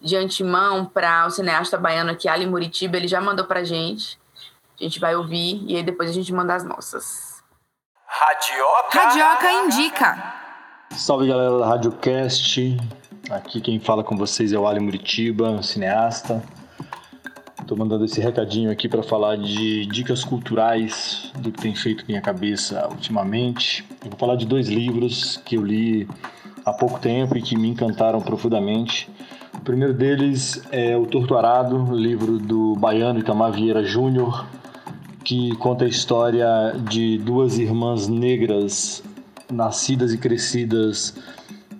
de antemão para o cineasta baiano aqui, Ali Muritiba, ele já mandou para gente. A gente vai ouvir e aí depois a gente manda as nossas. Radioca. Radioca indica. Salve galera da RadioCast, aqui quem fala com vocês é o Ali Muritiba, cineasta. Estou mandando esse recadinho aqui para falar de dicas culturais do que tem feito minha cabeça ultimamente. Eu vou falar de dois livros que eu li há pouco tempo e que me encantaram profundamente. O primeiro deles é O Torto Arado, livro do baiano Itamar Vieira Júnior, que conta a história de duas irmãs negras nascidas e crescidas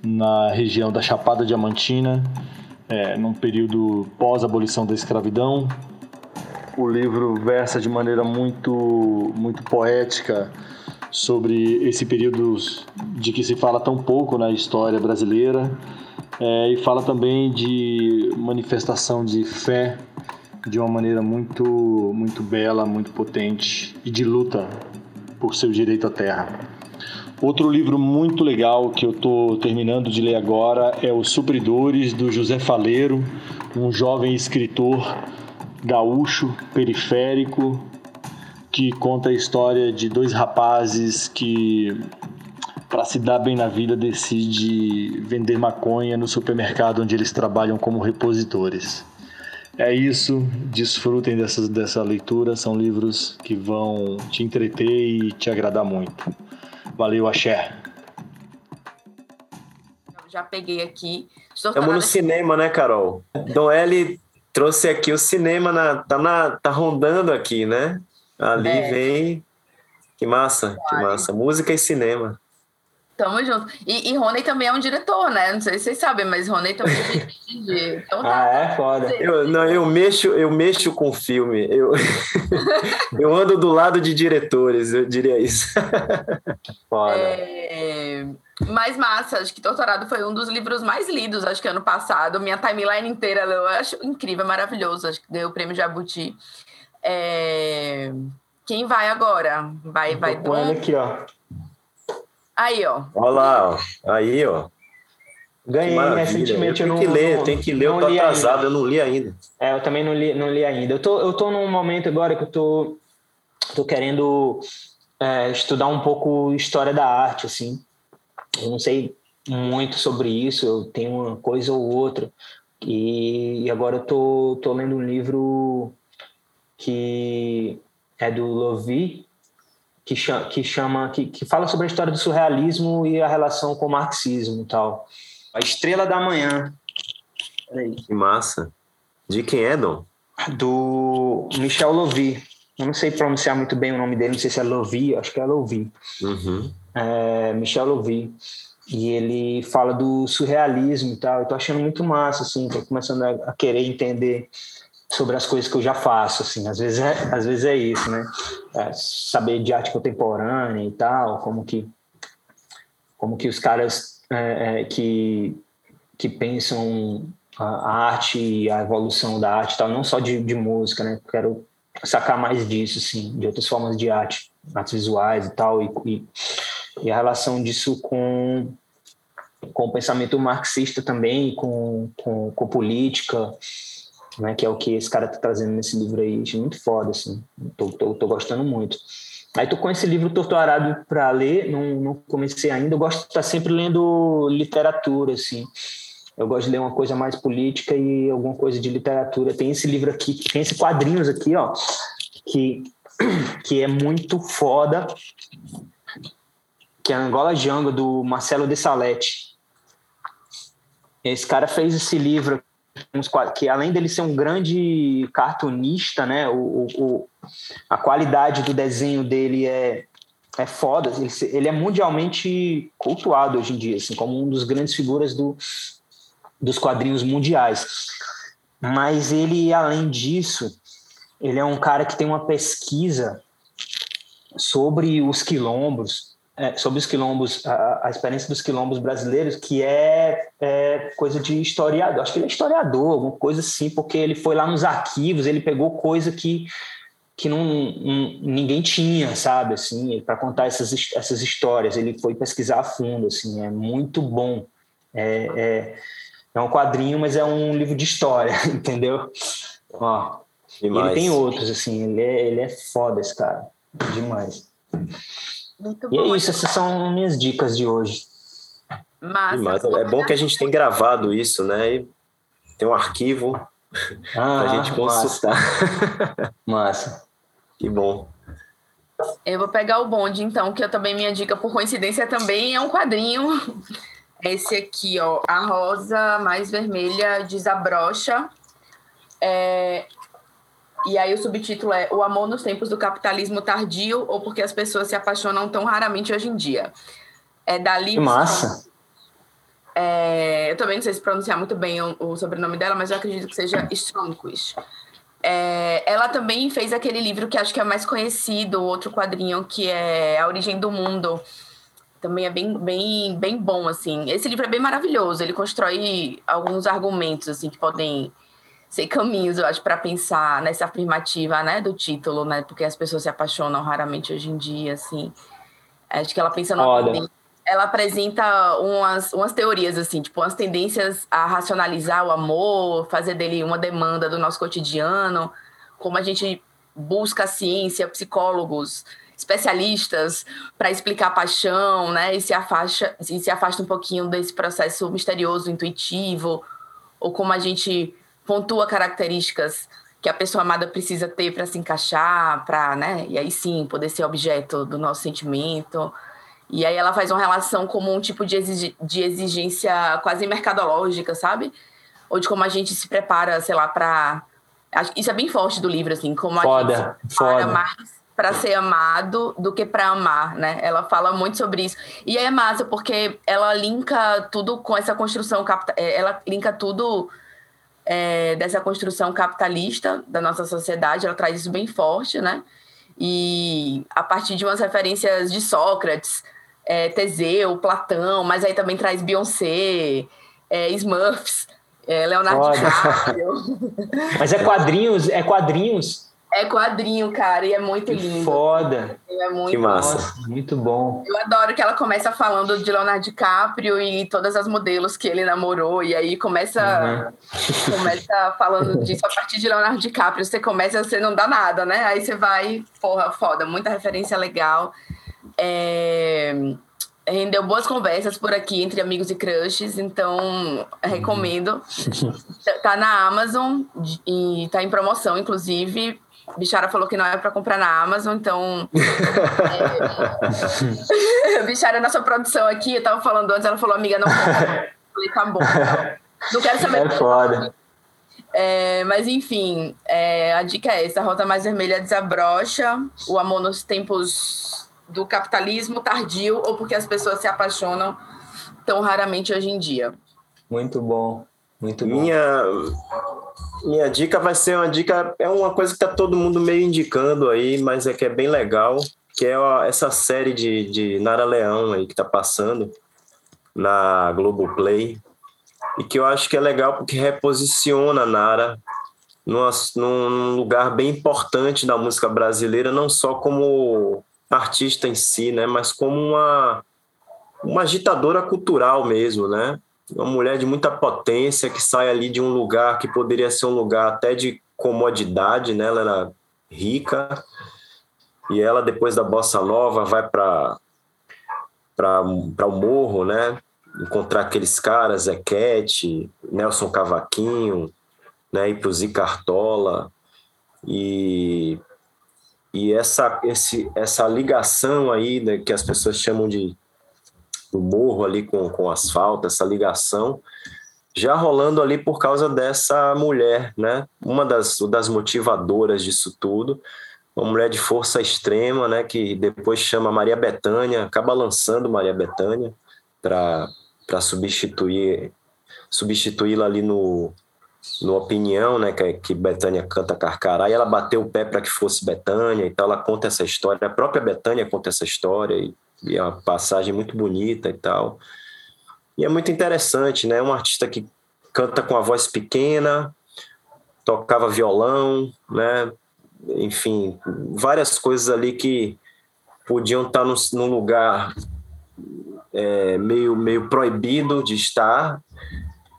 na região da Chapada Diamantina, é, num período pós-abolição da escravidão. O livro versa de maneira muito, muito poética sobre esse período de que se fala tão pouco na história brasileira é, e fala também de manifestação de fé de uma maneira muito, muito bela, muito potente e de luta por seu direito à terra. Outro livro muito legal que eu estou terminando de ler agora é Os Supridores, do José Faleiro, um jovem escritor gaúcho, periférico, que conta a história de dois rapazes que, para se dar bem na vida, decide vender maconha no supermercado onde eles trabalham como repositores. É isso, desfrutem dessa, dessa leitura, são livros que vão te entreter e te agradar muito. Valeu, axé. Já peguei aqui. Estamos no cinema, né, Carol? Dom L trouxe aqui o cinema, na, tá, na, tá rondando aqui, né? Ali é. vem. Que massa, que massa. Música e cinema. Tamo junto. E, e Rony também é um diretor, né? Não sei se vocês sabem, mas Rony também dirige. (laughs) Então, tá. Ah, é? Foda. Eu, não, eu mexo, eu mexo com filme. Eu, (laughs) eu ando do lado de diretores, eu diria isso. (laughs) Foda. É... Mas massa, acho que Torturado foi um dos livros mais lidos, acho que ano passado. Minha timeline inteira eu acho incrível, maravilhoso. Acho que ganhou o prêmio Jabuti. É... Quem vai agora? Vai, vai ele aqui, ó. Aí, ó. Olha lá, ó. Aí, ó. Ganhei recentemente. Eu tenho não, que ler, não- tem que ler, eu tô atrasado, ainda. eu não li ainda. É, eu também não li, não li ainda. Eu tô, eu tô num momento agora que eu tô, tô querendo é, estudar um pouco história da arte, assim. Eu não sei muito sobre isso, eu tenho uma coisa ou outra. E, e agora eu tô, tô lendo um livro que é do Lovie, que chama, que, chama que, que fala sobre a história do surrealismo e a relação com o marxismo e tal. A Estrela da Manhã. Peraí Que massa. De quem é, Dom? do Michel Lovy. Eu não sei pronunciar muito bem o nome dele, não sei se é Lovy, acho que é Lovy. Uhum. É, Michel Lovy. E ele fala do surrealismo e tal. Eu tô achando muito massa, assim, tô começando a, a querer entender sobre as coisas que eu já faço, assim. Às vezes é, às vezes é isso, né? É, saber de arte contemporânea e tal, como que como que os caras é, é, que que pensam a arte e a evolução da arte e tal, não só de, de música, né? Quero sacar mais disso, assim, de outras formas de arte, artes visuais e tal, e, e, e a relação disso com, com o pensamento marxista também, com, com, com política, né? Que é o que esse cara tá trazendo nesse livro aí, achei muito foda, assim, tô, tô, tô gostando muito. Aí tô com esse livro Torturado para ler, não, não comecei ainda, eu gosto de estar sempre lendo literatura, assim, eu gosto de ler uma coisa mais política e alguma coisa de literatura. Tem esse livro aqui, tem esse quadrinhos aqui, ó, que, (clears throat) que é muito foda, que é Angola Jungle, do Marcelo de Salete. Esse cara fez esse livro, uns que além dele ser um grande cartunista, né, o, o, a qualidade do desenho dele é, é foda. Ele, ele é mundialmente cultuado hoje em dia, assim, como um dos grandes figuras do, dos quadrinhos mundiais. Mas ele, além disso, ele é um cara que tem uma pesquisa sobre os quilombos, é, sobre os quilombos, a, a experiência dos quilombos brasileiros, que é, é coisa de historiador. Acho que ele é historiador, alguma coisa assim, porque ele foi lá nos arquivos, ele pegou coisa que que não, não- ninguém tinha, sabe, assim, para contar essas, essas histórias. Ele foi pesquisar a fundo, assim, é muito bom. É, é, é um quadrinho, mas é um livro de história, (laughs) entendeu? Ó, ele tem outros, assim, ele é, ele é foda esse cara, demais. Muito E bom. é isso, essas são minhas dicas de hoje. Massa. Demais. É bom que a gente tem gravado isso, né? E tem um arquivo Ah, pra gente consultar. (laughs) Massa. que bom. Eu vou pegar o bonde, então, que eu também, minha dica, por coincidência, também é um quadrinho. Esse aqui, ó, A Rosa Mais Vermelha Desabrocha. É... E aí o subtítulo é O Amor nos Tempos do Capitalismo Tardio ou Porque as Pessoas se Apaixonam Tão Raramente Hoje em Dia. É da Liv Que massa. é, eu também não sei se pronunciar muito bem o, o sobrenome dela, mas eu acredito que seja Stromquist. É, ela também fez aquele livro que acho que é mais conhecido, outro quadrinho, que é A Origem do Mundo. Também é bem, bem, bem bom, assim. Esse livro é bem maravilhoso. Ele constrói alguns argumentos, assim, que podem ser caminhos, eu acho, para pensar nessa afirmativa, né, do título, né? Porque as pessoas se apaixonam raramente hoje em dia, assim. Acho que ela pensa numa tendência- ela apresenta umas, umas teorias, assim, tipo, umas tendências a racionalizar o amor, fazer dele uma demanda do nosso cotidiano, como a gente busca a ciência, psicólogos, especialistas para explicar a paixão, né? E se afasta, e se afasta um pouquinho desse processo misterioso, intuitivo, ou como a gente pontua características que a pessoa amada precisa ter para se encaixar, para, né? E aí sim poder ser objeto do nosso sentimento. E aí ela faz uma relação como um tipo de, de exigência quase mercadológica, sabe? Ou de como a gente se prepara, sei lá, para isso é bem forte do livro, assim, como a Foda, gente se prepara foda. mais para ser amado do que para amar, né? Ela fala muito sobre isso. E é massa porque ela linka tudo com essa construção é, ela linka tudo é, dessa construção capitalista da nossa sociedade, ela traz isso bem forte, né? E a partir de umas referências de Sócrates, é, Teseu, Platão, mas aí também traz Beyoncé, é, Smurfs, é, Leonardo. DiCaprio. Mas é quadrinhos, é quadrinhos é quadrinho, cara, e é muito lindo. Foda. É muito que massa. Nossa, muito bom. Eu adoro que ela começa falando de Leonardo DiCaprio e todas as modelos que ele namorou, e aí começa, uhum. começa falando (laughs) disso a partir de Leonardo DiCaprio. Você começa, você não dá nada, né? Aí você vai, porra, foda, muita referência legal. É rendeu boas conversas por aqui entre amigos e crushes, então recomendo. tá na Amazon e tá em promoção, inclusive. Bichara falou que não é para comprar na Amazon, então. (laughs) é... (laughs) Bichara, nossa produção aqui, eu tava falando antes, ela falou, amiga, não compra. falei, tá bom. Não quero saber. É foda. É, mas enfim, é, a dica é essa: a Rota Mais Vermelha desabrocha, o amor nos tempos do capitalismo tardio ou porque as pessoas se apaixonam tão raramente hoje em dia. Muito bom, muito bom. Minha, minha dica vai ser uma dica, é uma coisa que tá todo mundo meio indicando aí, mas é que é bem legal, que é essa série de, de Nara Leão aí que tá passando na Globoplay, e que eu acho que é legal porque reposiciona a Nara numa, num lugar bem importante da música brasileira, não só como artista em si, né, mas como uma, uma agitadora cultural mesmo, né? Uma mulher de muita potência que sai ali de um lugar que poderia ser um lugar até de comodidade, né? Ela era rica e ela depois da bossa nova vai para para o morro, né? Encontrar aqueles caras, Zequete, Nelson Cavaquinho, né? Para o Zicartola e e essa esse essa ligação aí né, que as pessoas chamam de do morro ali com, com asfalto, essa ligação, já rolando ali por causa dessa mulher, né? Uma das, das motivadoras disso tudo, uma mulher de força extrema, né? Que depois chama Maria Bethânia, acaba lançando Maria Bethânia para substituir substituí-la ali no, no Opinião, né, que, que Betânia canta Carcará, e ela bateu o pé para que fosse Betânia, então ela conta essa história, a própria Betânia conta essa história, e e é uma passagem muito bonita e tal. E é muito interessante, né? Um artista que canta com a voz pequena, tocava violão, né? Enfim, várias coisas ali que podiam estar num, lugar é, meio, meio proibido de estar,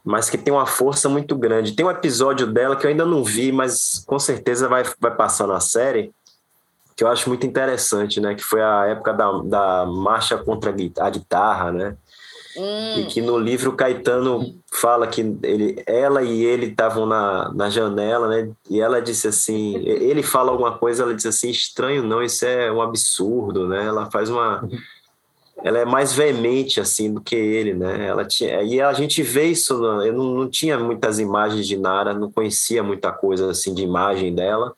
mas que tem uma força muito grande. Tem um episódio dela que eu ainda não vi, mas com certeza vai, vai passar na série, que eu acho muito interessante, né? Que foi a época da, da marcha contra a guitarra, né? Hum. E que no livro Caetano fala que ele, ela e ele estavam na, na janela, né? E ela disse assim, ele fala alguma coisa, ela disse assim, estranho não, isso é um absurdo, né? Ela faz uma ela é mais veemente assim do que ele, né? Ela tinha e a gente vê isso, eu não, não tinha muitas imagens de Nara, não conhecia muita coisa assim de imagem dela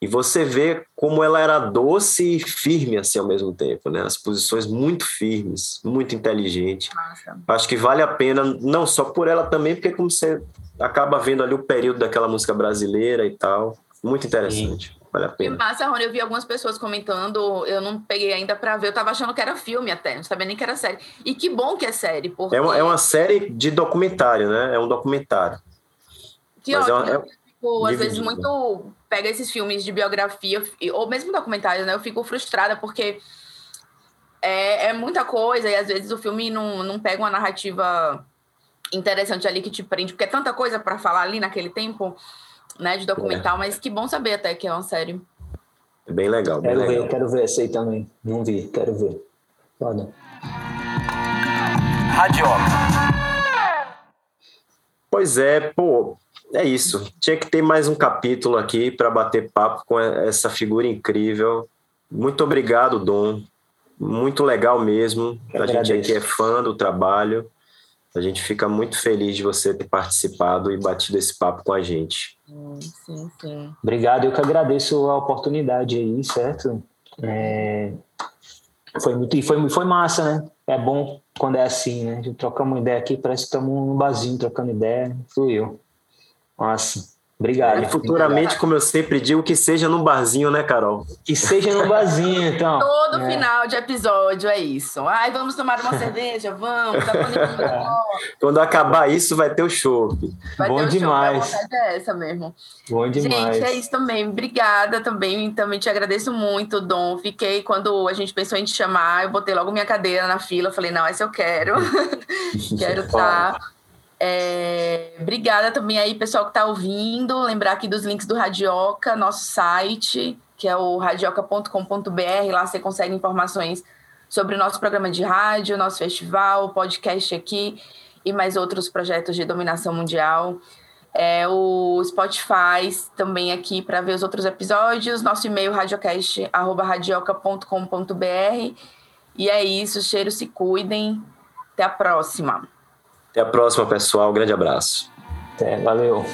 e você vê como ela era doce e firme assim ao mesmo tempo, né? As posições muito firmes, muito inteligente. Nossa. Acho que vale a pena, não só por ela também, porque como você acaba vendo ali o período daquela música brasileira e tal, muito interessante. Sim. Vale a pena. E massa, Rony, eu vi algumas pessoas comentando, eu não peguei ainda para ver, eu tava achando que era filme até, não sabia nem que era série. E que bom que é série, porque... É uma, é uma série de documentário, né? É um documentário. Que Mas ótimo. É uma, é tipo, às vezes muito pega esses filmes de biografia, ou mesmo documentários, né? Eu fico frustrada porque é, é muita coisa e às vezes o filme não, não pega uma narrativa interessante ali que te prende, porque é tanta coisa para falar ali naquele tempo, né, de documental, é. mas que bom saber até que é uma série. É bem legal. Bem quero legal. ver, quero ver esse aí também. Não vi, quero ver. Foda. Radioca. Pois é, pô, é isso. Tinha que ter mais um capítulo aqui para bater papo com essa figura incrível. Muito obrigado, Dom. Muito legal mesmo. a gente aqui é fã do trabalho. A gente fica muito feliz de você ter participado e batido esse papo com a gente. Sim, sim. Obrigado, eu que agradeço a oportunidade aí, certo? É, foi muito e foi, foi massa, né? É bom quando é assim, né? A gente troca uma ideia aqui, parece que estamos num barzinho trocando ideia. Fluiu. Massa. Obrigado. E futuramente, como eu sempre digo, que seja num barzinho, né, Carol? Que seja num barzinho, então. Todo É. final de episódio é isso. Ai, vamos tomar uma cerveja? Vamos. Tá bom, Quando acabar isso, vai ter o show. Vai Bom ter o show, demais. a vontade é essa mesmo. Bom demais. Gente, é isso também. Obrigada também. Também te agradeço muito, Dom. Fiquei, quando a gente pensou em te chamar, eu botei logo minha cadeira na fila. Falei, não, essa eu quero. (laughs) quero estar. É, obrigada também aí, pessoal que está ouvindo. Lembrar aqui dos links do Radioca, nosso site, que é o radioca.com.br. Lá você consegue informações sobre o nosso programa de rádio, nosso festival, podcast aqui e mais outros projetos de dominação mundial. É, o Spotify também aqui para ver os outros episódios. Nosso e-mail radiocast.radioca.com.br. E é isso, cheiro, se cuidem. Até a próxima. Até a próxima, pessoal. Grande abraço. Até, valeu.